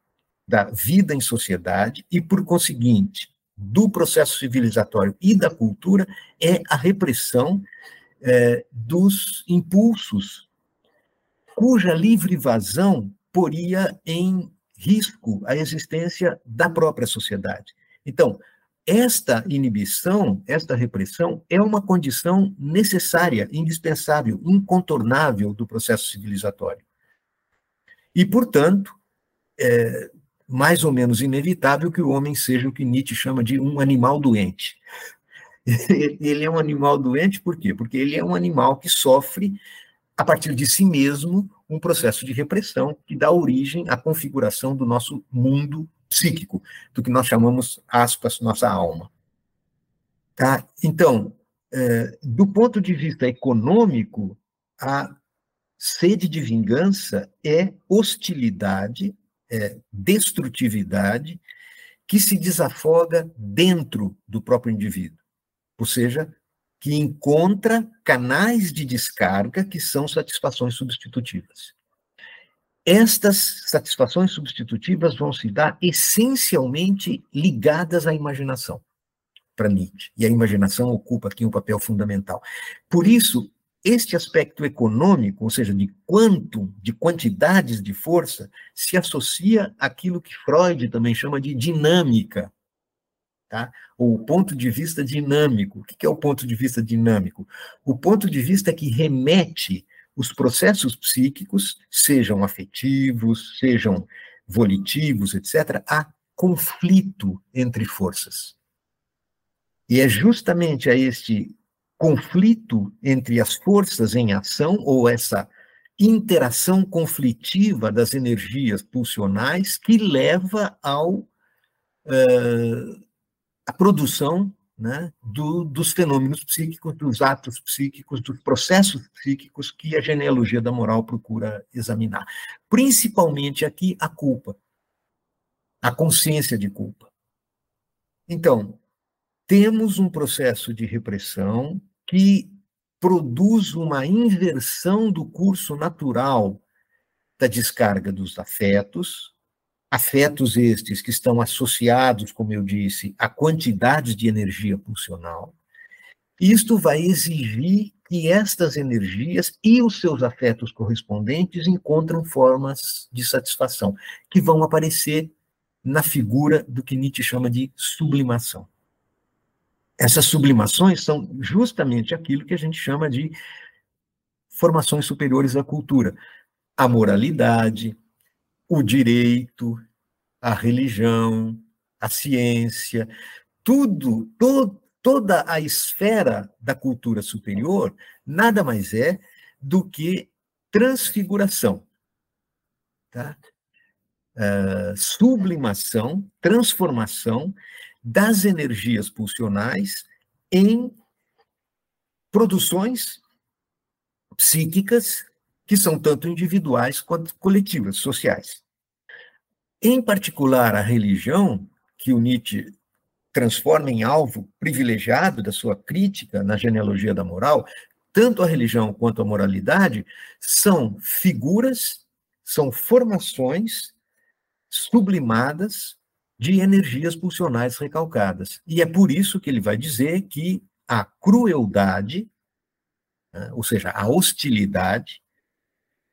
da vida em sociedade, e, por conseguinte, do processo civilizatório e da cultura, é a repressão é, dos impulsos, cuja livre vazão poria em risco a existência da própria sociedade. Então, esta inibição, esta repressão, é uma condição necessária, indispensável, incontornável do processo civilizatório. E, portanto, é mais ou menos inevitável que o homem seja o que Nietzsche chama de um animal doente. Ele é um animal doente por quê? Porque ele é um animal que sofre, a partir de si mesmo, um processo de repressão que dá origem à configuração do nosso mundo psíquico, do que nós chamamos, aspas, nossa alma. Tá? Então, é, do ponto de vista econômico, a sede de vingança é hostilidade, é destrutividade, que se desafoga dentro do próprio indivíduo. Ou seja, que encontra canais de descarga que são satisfações substitutivas. Estas satisfações substitutivas vão se dar essencialmente ligadas à imaginação, para Nietzsche. E a imaginação ocupa aqui um papel fundamental. Por isso, este aspecto econômico, ou seja, de quanto, de quantidades de força, se associa àquilo que Freud também chama de dinâmica, tá? ou ponto de vista dinâmico. O que é o ponto de vista dinâmico? O ponto de vista que remete os processos psíquicos, sejam afetivos, sejam volitivos, etc., há conflito entre forças. E é justamente a este conflito entre as forças em ação, ou essa interação conflitiva das energias pulsionais, que leva ao uh, a produção né, do, dos fenômenos psíquicos, dos atos psíquicos, dos processos psíquicos que a genealogia da moral procura examinar. Principalmente aqui a culpa, a consciência de culpa. Então, temos um processo de repressão que produz uma inversão do curso natural da descarga dos afetos, afetos estes que estão associados, como eu disse, a quantidades de energia pulsional. Isto vai exigir que estas energias e os seus afetos correspondentes encontram formas de satisfação, que vão aparecer na figura do que Nietzsche chama de sublimação. Essas sublimações são justamente aquilo que a gente chama de formações superiores da cultura. A moralidade, o direito, a religião, a ciência, tudo, to, toda a esfera da cultura superior nada mais é do que transfiguração, tá? Uh, sublimação, transformação das energias pulsionais em produções psíquicas que são tanto individuais quanto coletivas, sociais. Em particular, a religião, que o Nietzsche transforma em alvo privilegiado da sua crítica na genealogia da moral, tanto a religião quanto a moralidade são figuras, são formações sublimadas de energias pulsionais recalcadas. E é por isso que ele vai dizer que a crueldade, né, ou seja, a hostilidade,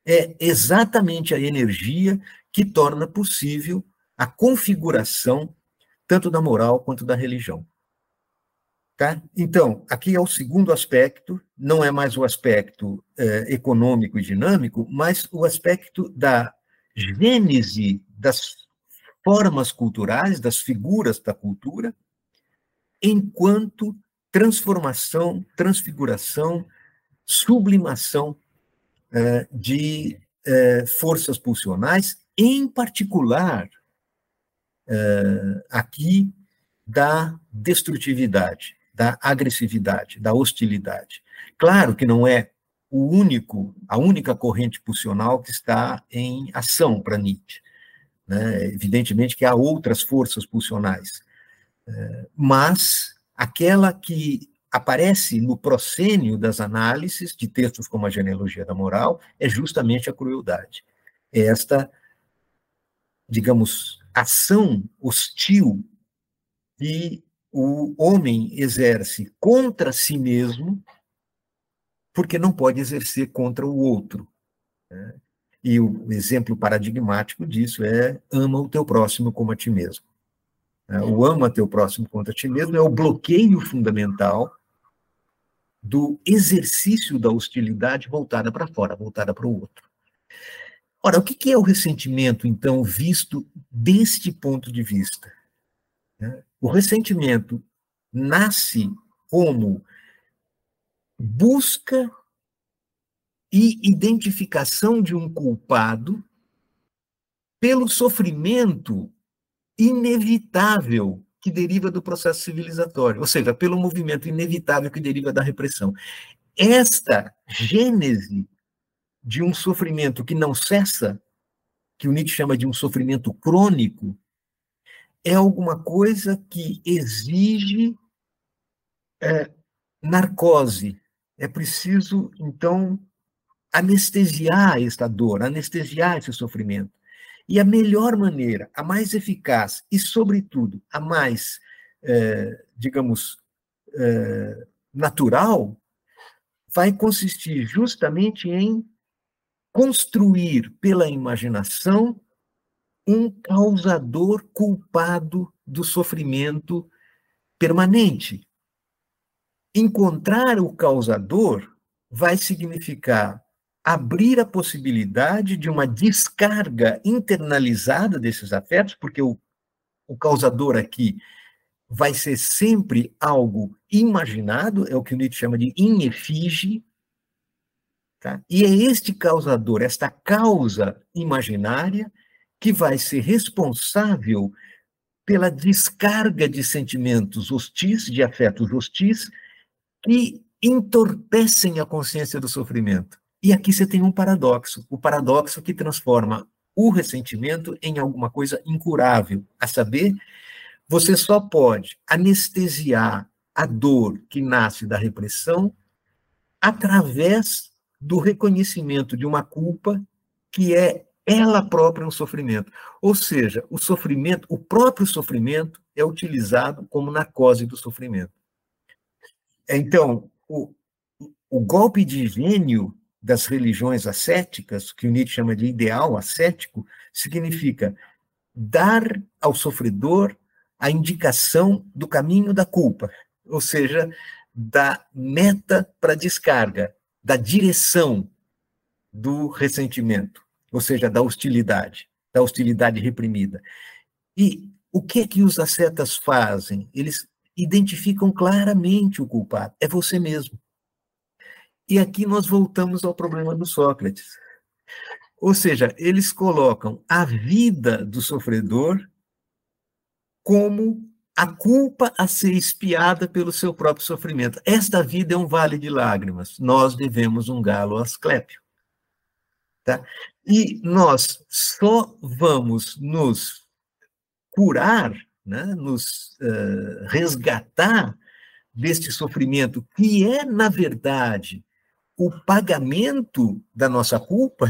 é exatamente a energia que torna possível a configuração tanto da moral quanto da religião. Tá? Então, aqui é o segundo aspecto, não é mais o aspecto é, econômico e dinâmico, mas o aspecto da gênese das formas culturais, das figuras da cultura, enquanto transformação, transfiguração, sublimação é, de é, forças pulsionais, em particular uh, aqui da destrutividade, da agressividade, da hostilidade. Claro que não é o único, a única corrente pulsional que está em ação para Nietzsche. Né? Evidentemente que há outras forças pulsionais, mas aquela que aparece no proscênio das análises de textos como a Genealogia da Moral é justamente a crueldade. É esta, digamos, ação hostil que o homem exerce contra si mesmo, porque não pode exercer contra o outro. Né? E o exemplo paradigmático disso é ama o teu próximo como a ti mesmo. Né? O ama teu próximo contra ti mesmo é o bloqueio fundamental do exercício da hostilidade voltada para fora, voltada para o outro. Ora, o que é o ressentimento, então, visto deste ponto de vista? Né? O ressentimento nasce como busca e identificação de um culpado pelo sofrimento inevitável que deriva do processo civilizatório, ou seja, pelo movimento inevitável que deriva da repressão. Esta gênese de um sofrimento que não cessa, que o Nietzsche chama de um sofrimento crônico, é alguma coisa que exige é, narcose. É preciso, então, anestesiar esta dor, anestesiar esse sofrimento. E a melhor maneira, a mais eficaz e, sobretudo, a mais, é, digamos, é, natural, vai consistir justamente em construir pela imaginação um causador culpado do sofrimento permanente. Encontrar o causador vai significar abrir a possibilidade de uma descarga internalizada desses afetos, porque o, o causador aqui vai ser sempre algo imaginado, é o que o Nietzsche chama de inefígie, tá? e é este causador, esta causa imaginária, que vai ser responsável pela descarga de sentimentos hostis, de afetos hostis, que entorpecem a consciência do sofrimento. E aqui você tem um paradoxo, o paradoxo que transforma o ressentimento em alguma coisa incurável, a saber, você só pode anestesiar a dor que nasce da repressão através do reconhecimento de uma culpa que é ela própria um sofrimento. Ou seja, o sofrimento, o próprio sofrimento é utilizado como narcose do sofrimento. Então, o, o golpe de gênio das religiões ascéticas, que o Nietzsche chama de ideal ascético, significa dar ao sofredor a indicação do caminho da culpa, ou seja, da meta para descarga, da direção do ressentimento, ou seja, da hostilidade, da hostilidade reprimida. E o que é que os ascetas fazem? Eles identificam claramente o culpado, é você mesmo. E aqui nós voltamos ao problema do Sócrates. Ou seja, eles colocam a vida do sofredor como a culpa a ser espiada pelo seu próprio sofrimento. Esta vida é um vale de lágrimas. Nós devemos um galo Asclépio. Tá? E nós só vamos nos curar, né, nos uh, resgatar deste sofrimento, que é, na verdade, o pagamento da nossa culpa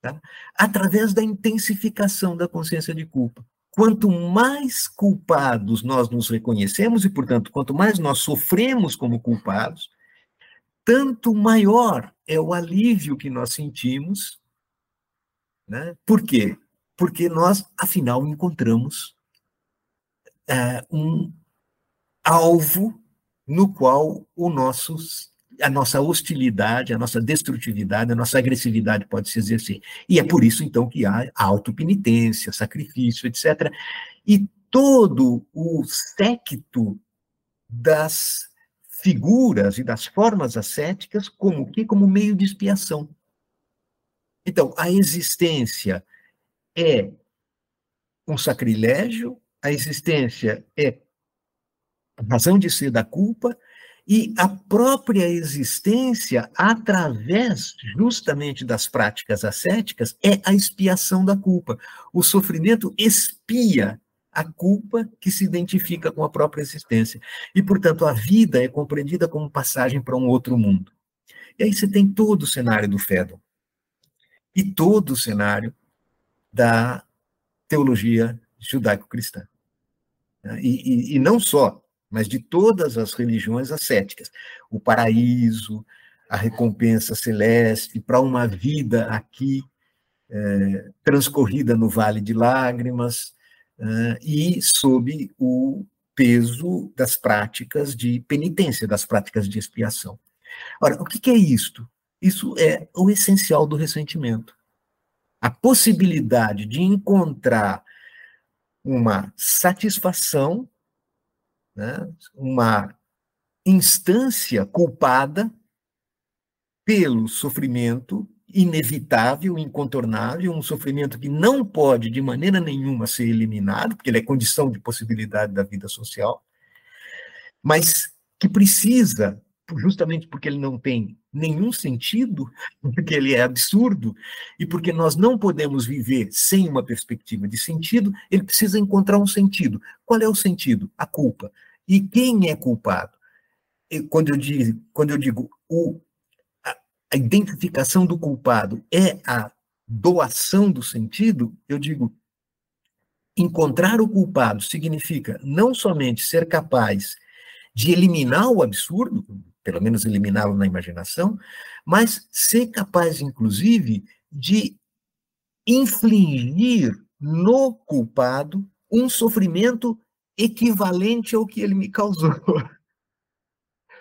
tá? através da intensificação da consciência de culpa. Quanto mais culpados nós nos reconhecemos, e, portanto, quanto mais nós sofremos como culpados, tanto maior é o alívio que nós sentimos. Né? Por quê? Porque nós, afinal, encontramos é, um alvo no qual o nossos a nossa hostilidade, a nossa destrutividade, a nossa agressividade pode se exercer. E é por isso, então, que há autopenitência, sacrifício, etc. E todo o séquito das figuras e das formas ascéticas como que como meio de expiação. Então, a existência é um sacrilégio, a existência é a razão de ser da culpa, e a própria existência, através justamente das práticas ascéticas, é a expiação da culpa. O sofrimento expia a culpa que se identifica com a própria existência. E, portanto, a vida é compreendida como passagem para um outro mundo. E aí você tem todo o cenário do Fedon. E todo o cenário da teologia judaico-cristã. E, e, e não só mas de todas as religiões ascéticas. O paraíso, a recompensa celeste para uma vida aqui é, transcorrida no vale de lágrimas é, e sob o peso das práticas de penitência, das práticas de expiação. Ora, o que é isto? Isso é o essencial do ressentimento. A possibilidade de encontrar uma satisfação né, uma instância culpada pelo sofrimento inevitável, incontornável, um sofrimento que não pode de maneira nenhuma ser eliminado, porque ele é condição de possibilidade da vida social, mas que precisa, justamente porque ele não tem nenhum sentido, porque ele é absurdo, e porque nós não podemos viver sem uma perspectiva de sentido, ele precisa encontrar um sentido. Qual é o sentido? A culpa. E quem é culpado? Quando eu digo, quando eu digo o, a, a identificação do culpado é a doação do sentido, eu digo encontrar o culpado significa não somente ser capaz de eliminar o absurdo, pelo menos eliminá-lo na imaginação, mas ser capaz, inclusive, de infligir no culpado um sofrimento equivalente ao que ele me causou.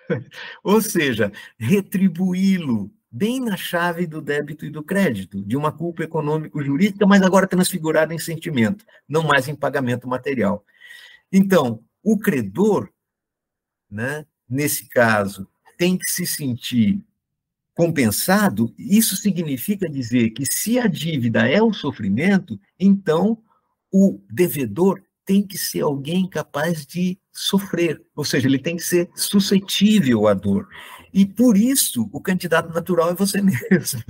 Ou seja, retribuí-lo bem na chave do débito e do crédito, de uma culpa econômico-jurídica, mas agora transfigurada em sentimento, não mais em pagamento material. Então, o credor, né, nesse caso, tem que se sentir compensado, isso significa dizer que se a dívida é o sofrimento, então o devedor tem que ser alguém capaz de sofrer, ou seja, ele tem que ser suscetível à dor. E por isso, o candidato natural é você mesmo.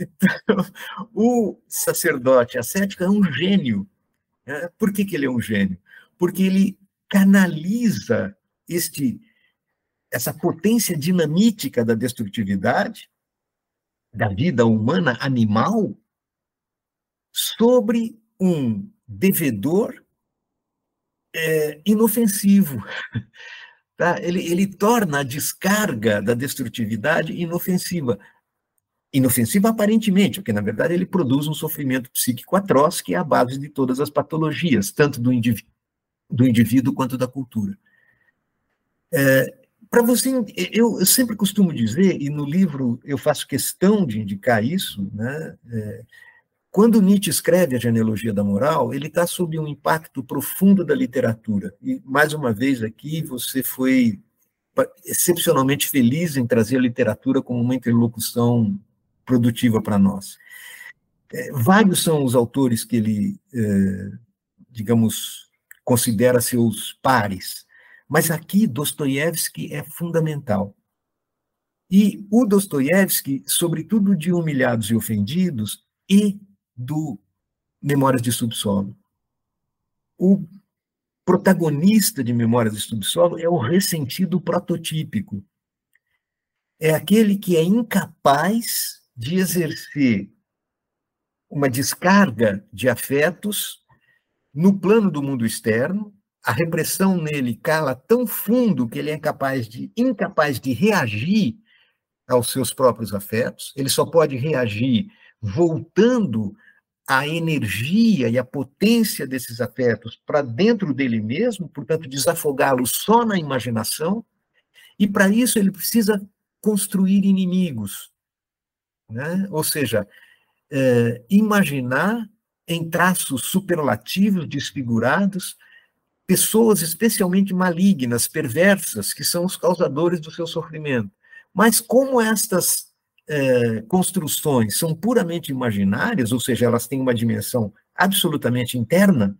Então, o sacerdote ascético é um gênio. Né? Por que, que ele é um gênio? Porque ele canaliza este, essa potência dinamítica da destrutividade, da vida humana animal, sobre um devedor é, inofensivo. Tá? Ele, ele torna a descarga da destrutividade inofensiva. Inofensiva aparentemente, porque na verdade ele produz um sofrimento psíquico atroz que é a base de todas as patologias, tanto do indivíduo, do indivíduo quanto da cultura. É, Para você, eu, eu, sempre costumo dizer, e no livro eu faço questão de indicar isso, né, é, quando Nietzsche escreve a genealogia da moral, ele está sob um impacto profundo da literatura. E, mais uma vez, aqui você foi excepcionalmente feliz em trazer a literatura como uma interlocução produtiva para nós. É, vários são os autores que ele, é, digamos, considera seus pares, mas aqui Dostoiévski é fundamental. E o Dostoiévski, sobretudo de Humilhados e Ofendidos, e do Memórias de Subsolo. O protagonista de Memórias de Subsolo é o ressentido prototípico. É aquele que é incapaz de exercer uma descarga de afetos no plano do mundo externo, a repressão nele cala tão fundo que ele é capaz de, incapaz de reagir aos seus próprios afetos, ele só pode reagir voltando a energia e a potência desses afetos para dentro dele mesmo, portanto, desafogá-los só na imaginação, e para isso ele precisa construir inimigos. Né? Ou seja, é, imaginar em traços superlativos, desfigurados, pessoas especialmente malignas, perversas, que são os causadores do seu sofrimento. Mas como estas é, construções são puramente imaginárias, ou seja, elas têm uma dimensão absolutamente interna,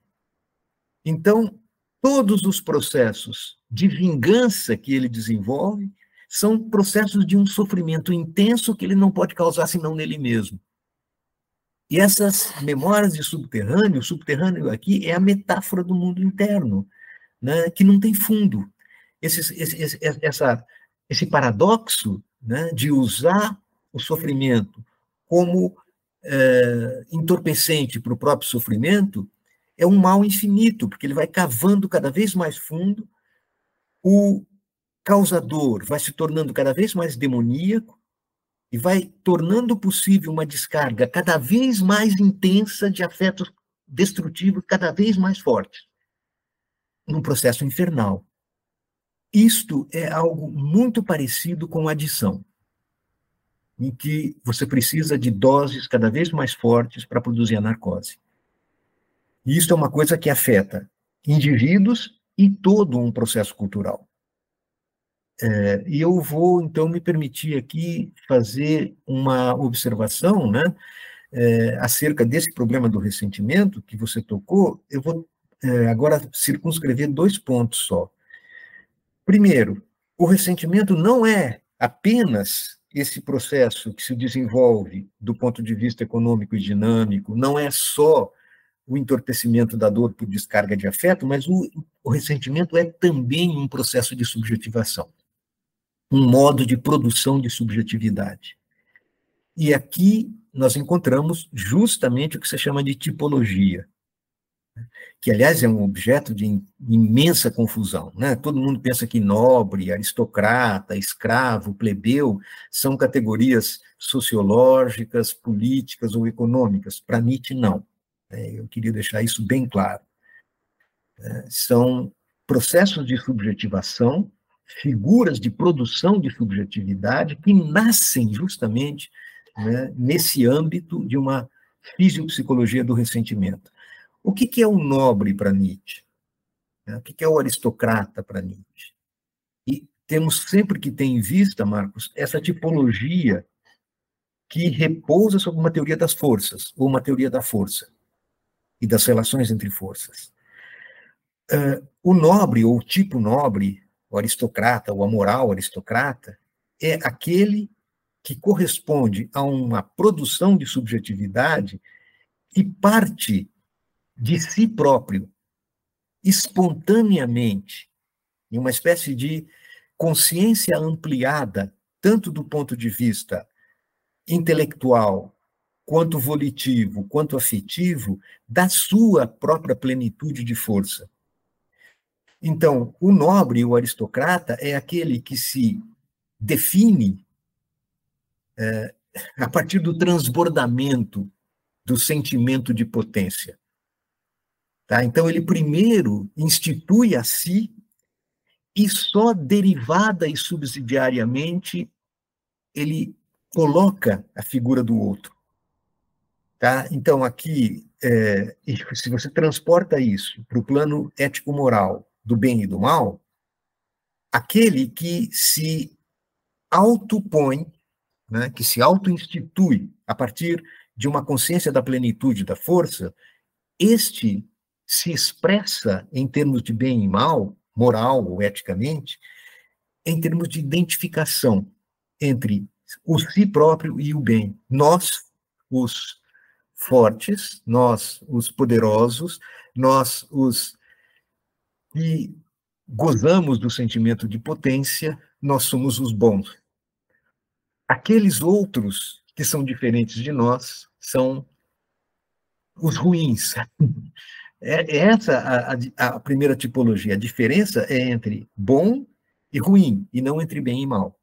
então todos os processos de vingança que ele desenvolve são processos de um sofrimento intenso que ele não pode causar senão nele mesmo. E essas memórias de subterrâneo, o subterrâneo aqui é a metáfora do mundo interno, né, que não tem fundo. Esse, esse, essa, esse paradoxo né, de usar o sofrimento como é, entorpecente para o próprio sofrimento é um mal infinito, porque ele vai cavando cada vez mais fundo, o causador vai se tornando cada vez mais demoníaco, e vai tornando possível uma descarga cada vez mais intensa de afetos destrutivos, cada vez mais fortes, num processo infernal. Isto é algo muito parecido com adição, em que você precisa de doses cada vez mais fortes para produzir a narcose. E isso é uma coisa que afeta indivíduos e todo um processo cultural. É, e eu vou, então, me permitir aqui fazer uma observação né, é, acerca desse problema do ressentimento que você tocou. Eu vou é, agora circunscrever dois pontos só. Primeiro, o ressentimento não é apenas esse processo que se desenvolve do ponto de vista econômico e dinâmico, não é só o entorpecimento da dor por descarga de afeto, mas o, o ressentimento é também um processo de subjetivação um modo de produção de subjetividade. E aqui nós encontramos justamente o que se chama de tipologia, que, aliás, é um objeto de imensa confusão. Né? Todo mundo pensa que nobre, aristocrata, escravo, plebeu são categorias sociológicas, políticas ou econômicas. Para Nietzsche, não. É, eu queria deixar isso bem claro. É, são processos de subjetivação figuras de produção de subjetividade que nascem justamente né, nesse âmbito de uma fisiopsicologia do ressentimento. O que, que é o nobre para Nietzsche? O que, que é o aristocrata para Nietzsche? E temos sempre que ter em vista, Marcos, essa tipologia que repousa sobre uma teoria das forças, ou uma teoria da força, e das relações entre forças. Uh, o nobre, ou o tipo nobre, o aristocrata, o amoral aristocrata, é aquele que corresponde a uma produção de subjetividade que parte de si próprio, espontaneamente, em uma espécie de consciência ampliada, tanto do ponto de vista intelectual, quanto volitivo, quanto afetivo, da sua própria plenitude de força. Então, o nobre, o aristocrata, é aquele que se define é, a partir do transbordamento do sentimento de potência. Tá? Então, ele primeiro institui a si e só derivada e subsidiariamente ele coloca a figura do outro. Tá? Então, aqui, é, se você transporta isso para o plano ético-moral, do bem e do mal, aquele que se autopõe, né, que se auto-institui a partir de uma consciência da plenitude da força, este se expressa em termos de bem e mal, moral ou eticamente, em termos de identificação entre o si próprio e o bem. Nós, os fortes, nós, os poderosos, nós, os e gozamos do sentimento de potência, nós somos os bons. Aqueles outros que são diferentes de nós são os ruins. É, é essa a, a, a primeira tipologia. A diferença é entre bom e ruim, e não entre bem e mal.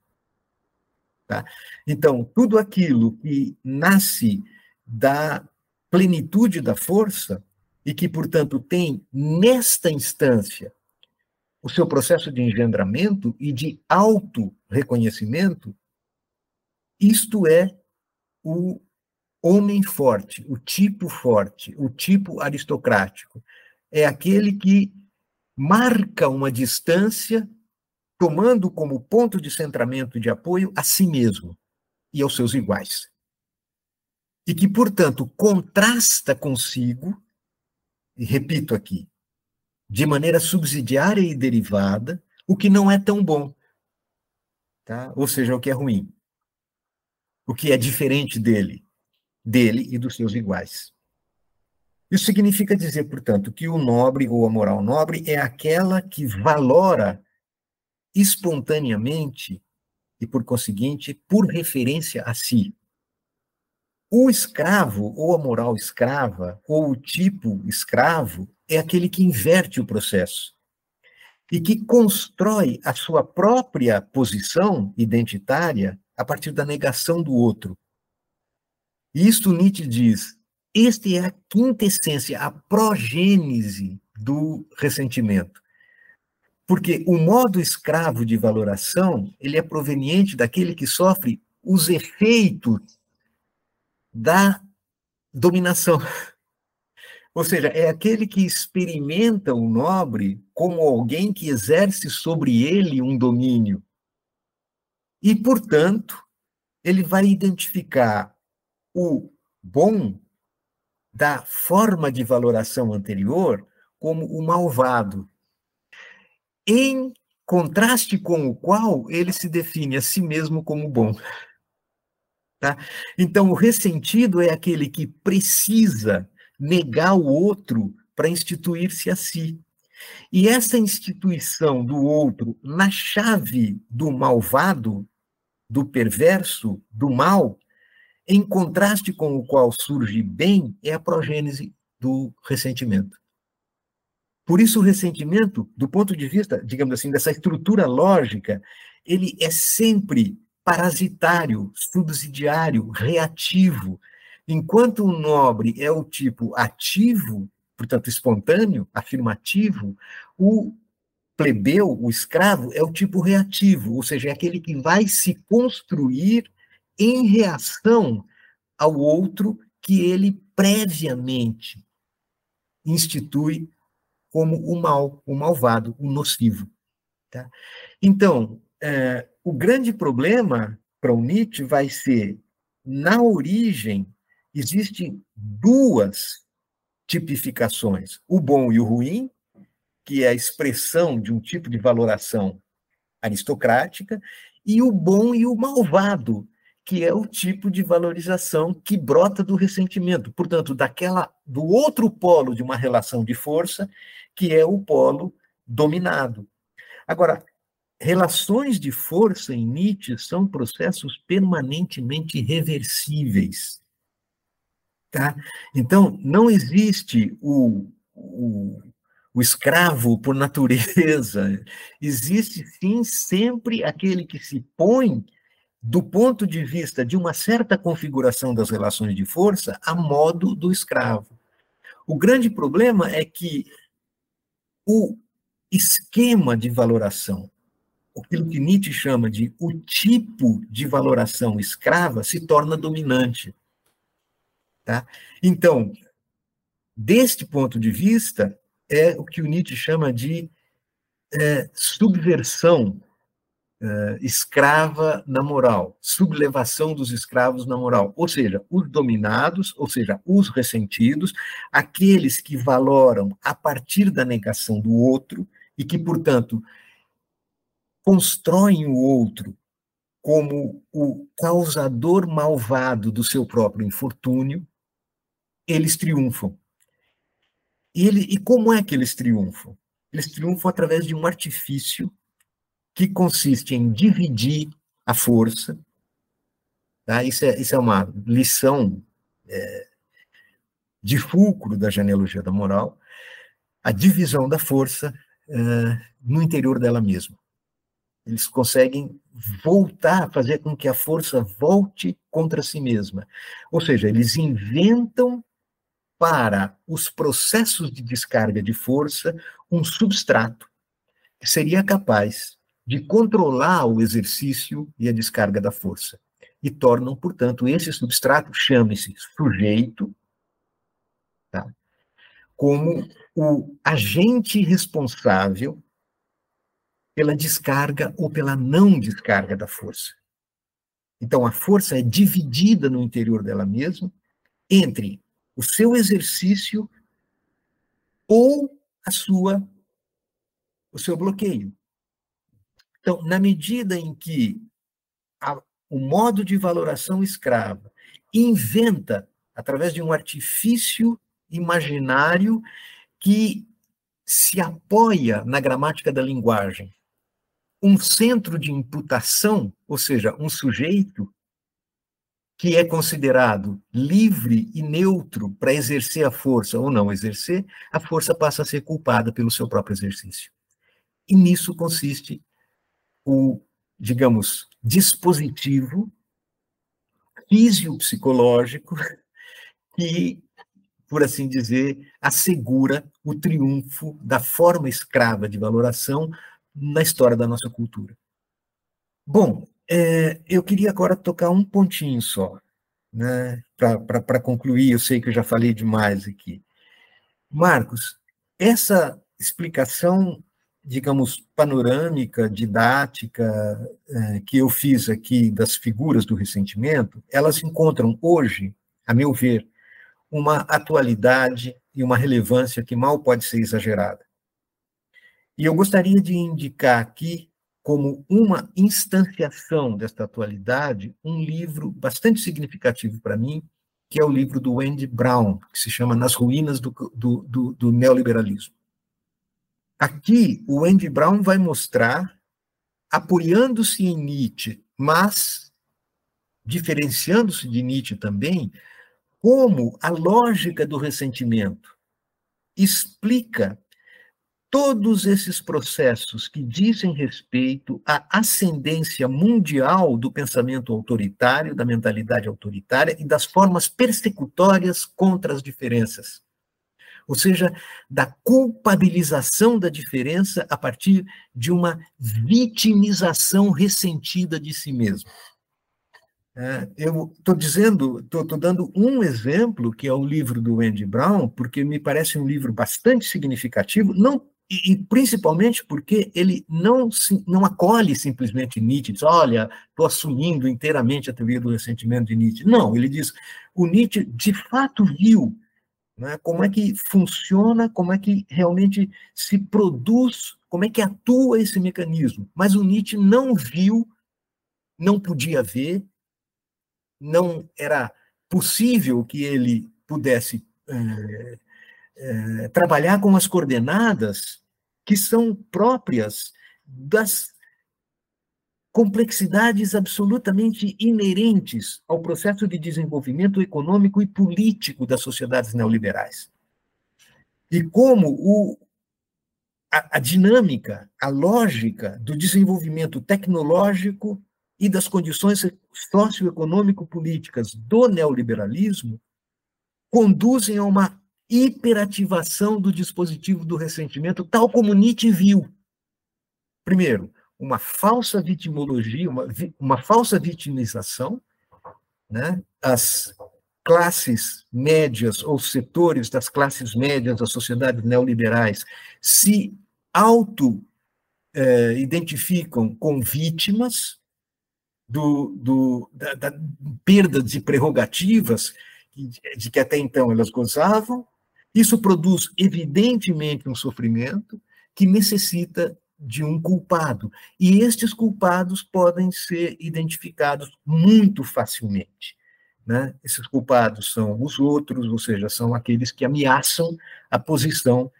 Tá? Então, tudo aquilo que nasce da plenitude da força e que, portanto, tem nesta instância o seu processo de engendramento e de auto-reconhecimento, isto é o homem forte, o tipo forte, o tipo aristocrático. É aquele que marca uma distância, tomando como ponto de centramento de apoio a si mesmo e aos seus iguais. e que, portanto, contrasta consigo, e repito aqui, de maneira subsidiária e derivada, o que não é tão bom, tá? ou seja, o que é ruim, o que é diferente dele, dele e dos seus iguais. Isso significa dizer, portanto, que o nobre ou a moral nobre é aquela que valora espontaneamente e, por conseguinte, por referência a si. O escravo, ou a moral escrava, ou o tipo escravo, é aquele que inverte o processo e que constrói a sua própria posição identitária a partir da negação do outro. Isto Nietzsche diz: este é a quintessência, a progênese do ressentimento. Porque o modo escravo de valoração, ele é proveniente daquele que sofre os efeitos da dominação. Ou seja, é aquele que experimenta o nobre como alguém que exerce sobre ele um domínio. E, portanto, ele vai identificar o bom da forma de valoração anterior como o malvado, em contraste com o qual ele se define a si mesmo como bom. Tá? Então, o ressentido é aquele que precisa negar o outro para instituir-se a si. E essa instituição do outro na chave do malvado, do perverso, do mal, em contraste com o qual surge bem, é a progênese do ressentimento. Por isso, o ressentimento, do ponto de vista, digamos assim, dessa estrutura lógica, ele é sempre parasitário, subsidiário, reativo. Enquanto o nobre é o tipo ativo, portanto, espontâneo, afirmativo, o plebeu, o escravo, é o tipo reativo, ou seja, é aquele que vai se construir em reação ao outro que ele previamente institui como o mal, o malvado, o nocivo. Tá? Então, é, o grande problema para o Nietzsche vai ser, na origem, existem duas tipificações, o bom e o ruim, que é a expressão de um tipo de valoração aristocrática, e o bom e o malvado, que é o tipo de valorização que brota do ressentimento, portanto, daquela do outro polo de uma relação de força, que é o polo dominado. Agora, relações de força em Nietzsche são processos permanentemente reversíveis. Tá? Então, não existe o, o, o escravo por natureza, existe sim sempre aquele que se põe do ponto de vista de uma certa configuração das relações de força, a modo do escravo. O grande problema é que o esquema de valoração, aquilo que Nietzsche chama de o tipo de valoração escrava, se torna dominante. Tá? Então, deste ponto de vista, é o que o Nietzsche chama de é, subversão uh, escrava na moral, sublevação dos escravos na moral, ou seja, os dominados, ou seja, os ressentidos, aqueles que valoram a partir da negação do outro e que, portanto, constroem o outro como o causador malvado do seu próprio infortúnio, eles triunfam. E, ele, e como é que eles triunfam? Eles triunfam através de um artifício que consiste em dividir a força. Tá? Isso, é, isso é uma lição é, de fulcro da genealogia da moral, a divisão da força é, no interior dela mesma. Eles conseguem voltar, fazer com que a força volte contra si mesma. Ou seja, eles inventam para os processos de descarga de força um substrato que seria capaz de controlar o exercício e a descarga da força. E tornam, portanto, esse substrato, chame-se sujeito, tá? como o agente responsável pela descarga ou pela não descarga da força. Então, a força é dividida no interior dela mesma, entre o seu exercício ou a sua o seu bloqueio. Então, na medida em que a, o modo de valoração escrava inventa, através de um artifício imaginário que se apoia na gramática da linguagem, um centro de imputação, ou seja, um sujeito que é considerado livre e neutro para exercer a força ou não exercer, a força passa a ser culpada pelo seu próprio exercício. E nisso consiste o, digamos, dispositivo fisiopsicológico que, por assim dizer, assegura o triunfo da forma escrava de valoração na história da nossa cultura. Bom, é, eu queria agora tocar um pontinho só, né, para concluir, eu sei que eu já falei demais aqui. Marcos, essa explicação, digamos, panorâmica, didática, é, que eu fiz aqui das figuras do ressentimento, elas encontram hoje, a meu ver, uma atualidade e uma relevância que mal pode ser exagerada. E eu gostaria de indicar aqui como uma instanciação desta atualidade, um livro bastante significativo para mim, que é o livro do Andy Brown, que se chama Nas Ruínas do, do, do, do Neoliberalismo. Aqui, o Andy Brown vai mostrar, apoiando-se em Nietzsche, mas diferenciando-se de Nietzsche também, como a lógica do ressentimento explica todos esses processos que dizem respeito à ascendência mundial do pensamento autoritário, da mentalidade autoritária e das formas persecutórias contra as diferenças. Ou seja, da culpabilização da diferença a partir de uma vitimização ressentida de si mesmo. É, eu estou dizendo, estou dando um exemplo, que é o livro do Andy Brown, porque me parece um livro bastante significativo, não e, e, principalmente porque ele não, não acolhe simplesmente Nietzsche, diz, olha, estou assumindo inteiramente a teoria do ressentimento de Nietzsche. Não, ele diz, o Nietzsche de fato viu né, como é que funciona, como é que realmente se produz, como é que atua esse mecanismo. Mas o Nietzsche não viu, não podia ver, não era possível que ele pudesse é, é, trabalhar com as coordenadas que são próprias das complexidades absolutamente inerentes ao processo de desenvolvimento econômico e político das sociedades neoliberais. E como o, a, a dinâmica, a lógica do desenvolvimento tecnológico e das condições socioeconômico-políticas do neoliberalismo conduzem a uma hiperativação do dispositivo do ressentimento, tal como Nietzsche viu. Primeiro, uma falsa vitimologia, uma, uma falsa vitimização, né? as classes médias ou setores das classes médias das sociedades neoliberais se auto-identificam eh, com vítimas do, do, da, da perda de prerrogativas de que até então elas gozavam, isso produz, evidentemente, um sofrimento que necessita de um culpado. E estes culpados podem ser identificados muito facilmente. Né? Esses culpados são os outros, ou seja, são aqueles que ameaçam a posição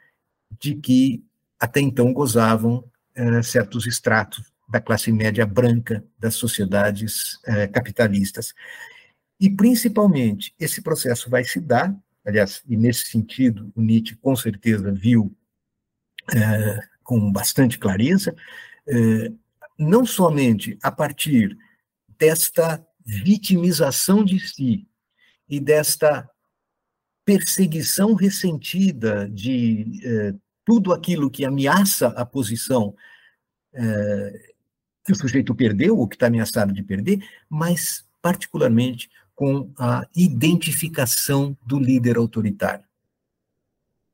de que até então gozavam eh, certos estratos da classe média branca das sociedades eh, capitalistas. E, principalmente, esse processo vai se dar aliás, e nesse sentido, o Nietzsche com certeza viu é, com bastante clareza, é, não somente a partir desta vitimização de si e desta perseguição ressentida de é, tudo aquilo que ameaça a posição é, que o sujeito perdeu, ou que está ameaçado de perder, mas, particularmente, com a identificação do líder autoritário,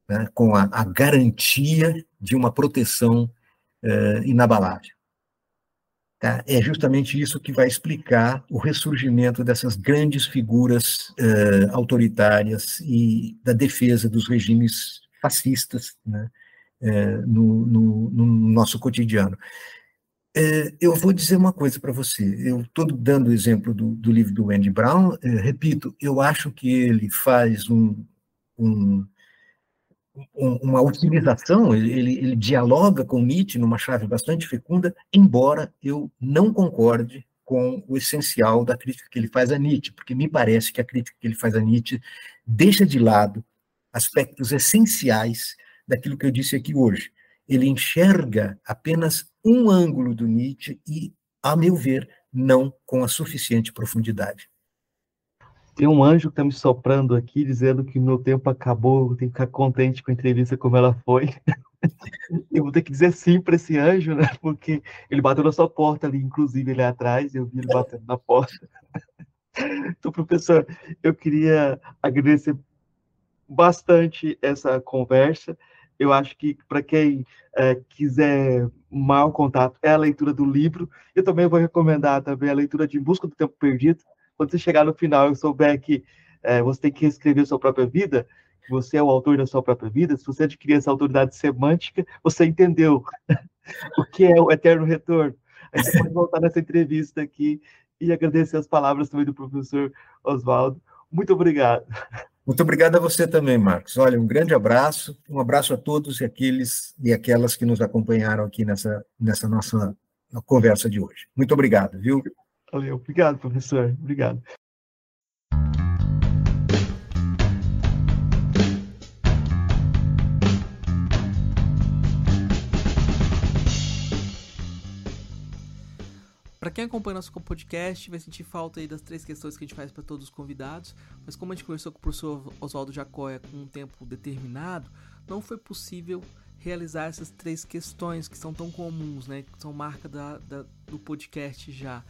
né, com a, a, garantia de uma proteção eh, inabalável. Tá? É justamente isso que vai explicar o ressurgimento dessas grandes figuras uh, autoritárias e da defesa dos regimes fascistas né? uh, no, no, no, nosso cotidiano. Eu vou dizer uma coisa para você. Eu estou dando o exemplo do, do, livro do Andy Brown. repito, eu acho que ele faz um, um uma utilização, ele, ele, dialoga com Nietzsche numa chave bastante fecunda, embora eu não concorde com o essencial da crítica que ele faz a Nietzsche, porque me parece que a crítica que ele faz a Nietzsche deixa de lado aspectos essenciais daquilo que eu disse aqui hoje. Ele enxerga apenas um ângulo do Nietzsche e, a meu ver, não com a suficiente profundidade. Tem um anjo que está me soprando aqui, dizendo que meu tempo acabou, eu tenho que ficar contente com a entrevista como ela foi. eu vou ter que dizer sim para esse anjo, né? Porque ele bateu na sua porta ali, inclusive ele é atrás, eu vi ele batendo na porta. então, professor, eu queria agradecer bastante essa conversa. Eu acho que para quem é, quiser maior contato é a leitura do livro. Eu também vou recomendar também a leitura de Em Busca do Tempo Perdido, quando você chegar no final e souber que é, você tem que reescrever sua própria vida, que você é o autor da sua própria vida, se você adquirir essa autoridade semântica, você entendeu o que é o eterno retorno. A gente pode voltar nessa entrevista aqui e agradecer as palavras também do professor Oswaldo. Muito obrigado. Muito obrigado a você também, Marcos. Olha, um grande abraço, um abraço a todos e aqueles e aquelas que nos acompanharam aqui nessa, nessa nossa conversa de hoje. Muito obrigado, viu? Valeu, obrigado, professor. Obrigado. Para quem acompanha nosso podcast, vai sentir falta aí das três questões que a gente faz para todos os convidados, mas como a gente conversou com o professor Oswaldo Jacóia com um tempo determinado, não foi possível realizar essas três questões que são tão comuns, né, que são marca da, da do podcast já.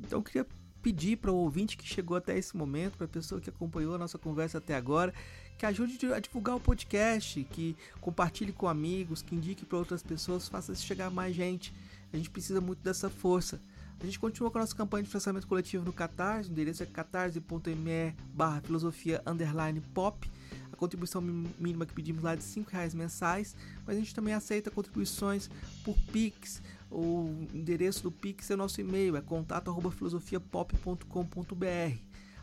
Então eu queria pedir para o ouvinte que chegou até esse momento, para a pessoa que acompanhou a nossa conversa até agora, que ajude a divulgar o podcast, que compartilhe com amigos, que indique para outras pessoas, faça chegar mais gente. A gente precisa muito dessa força. A gente continua com a nossa campanha de financiamento coletivo no Catarse, o endereço é catarse.me barra filosofia underline pop contribuição mínima que pedimos lá é de 5 reais mensais, mas a gente também aceita contribuições por Pix. O endereço do Pix é nosso e-mail, é contato@filosofiapop.com.br.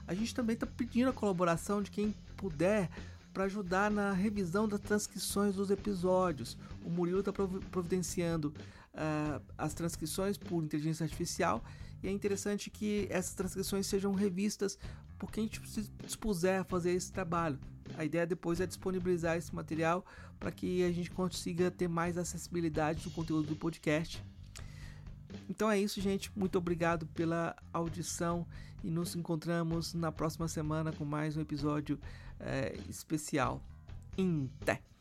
A gente também está pedindo a colaboração de quem puder para ajudar na revisão das transcrições dos episódios. O Murilo está providenciando uh, as transcrições por inteligência artificial e é interessante que essas transcrições sejam revistas por quem se dispuser a fazer esse trabalho. A ideia depois é disponibilizar esse material para que a gente consiga ter mais acessibilidade do conteúdo do podcast. Então é isso, gente. Muito obrigado pela audição e nos encontramos na próxima semana com mais um episódio é, especial. Até!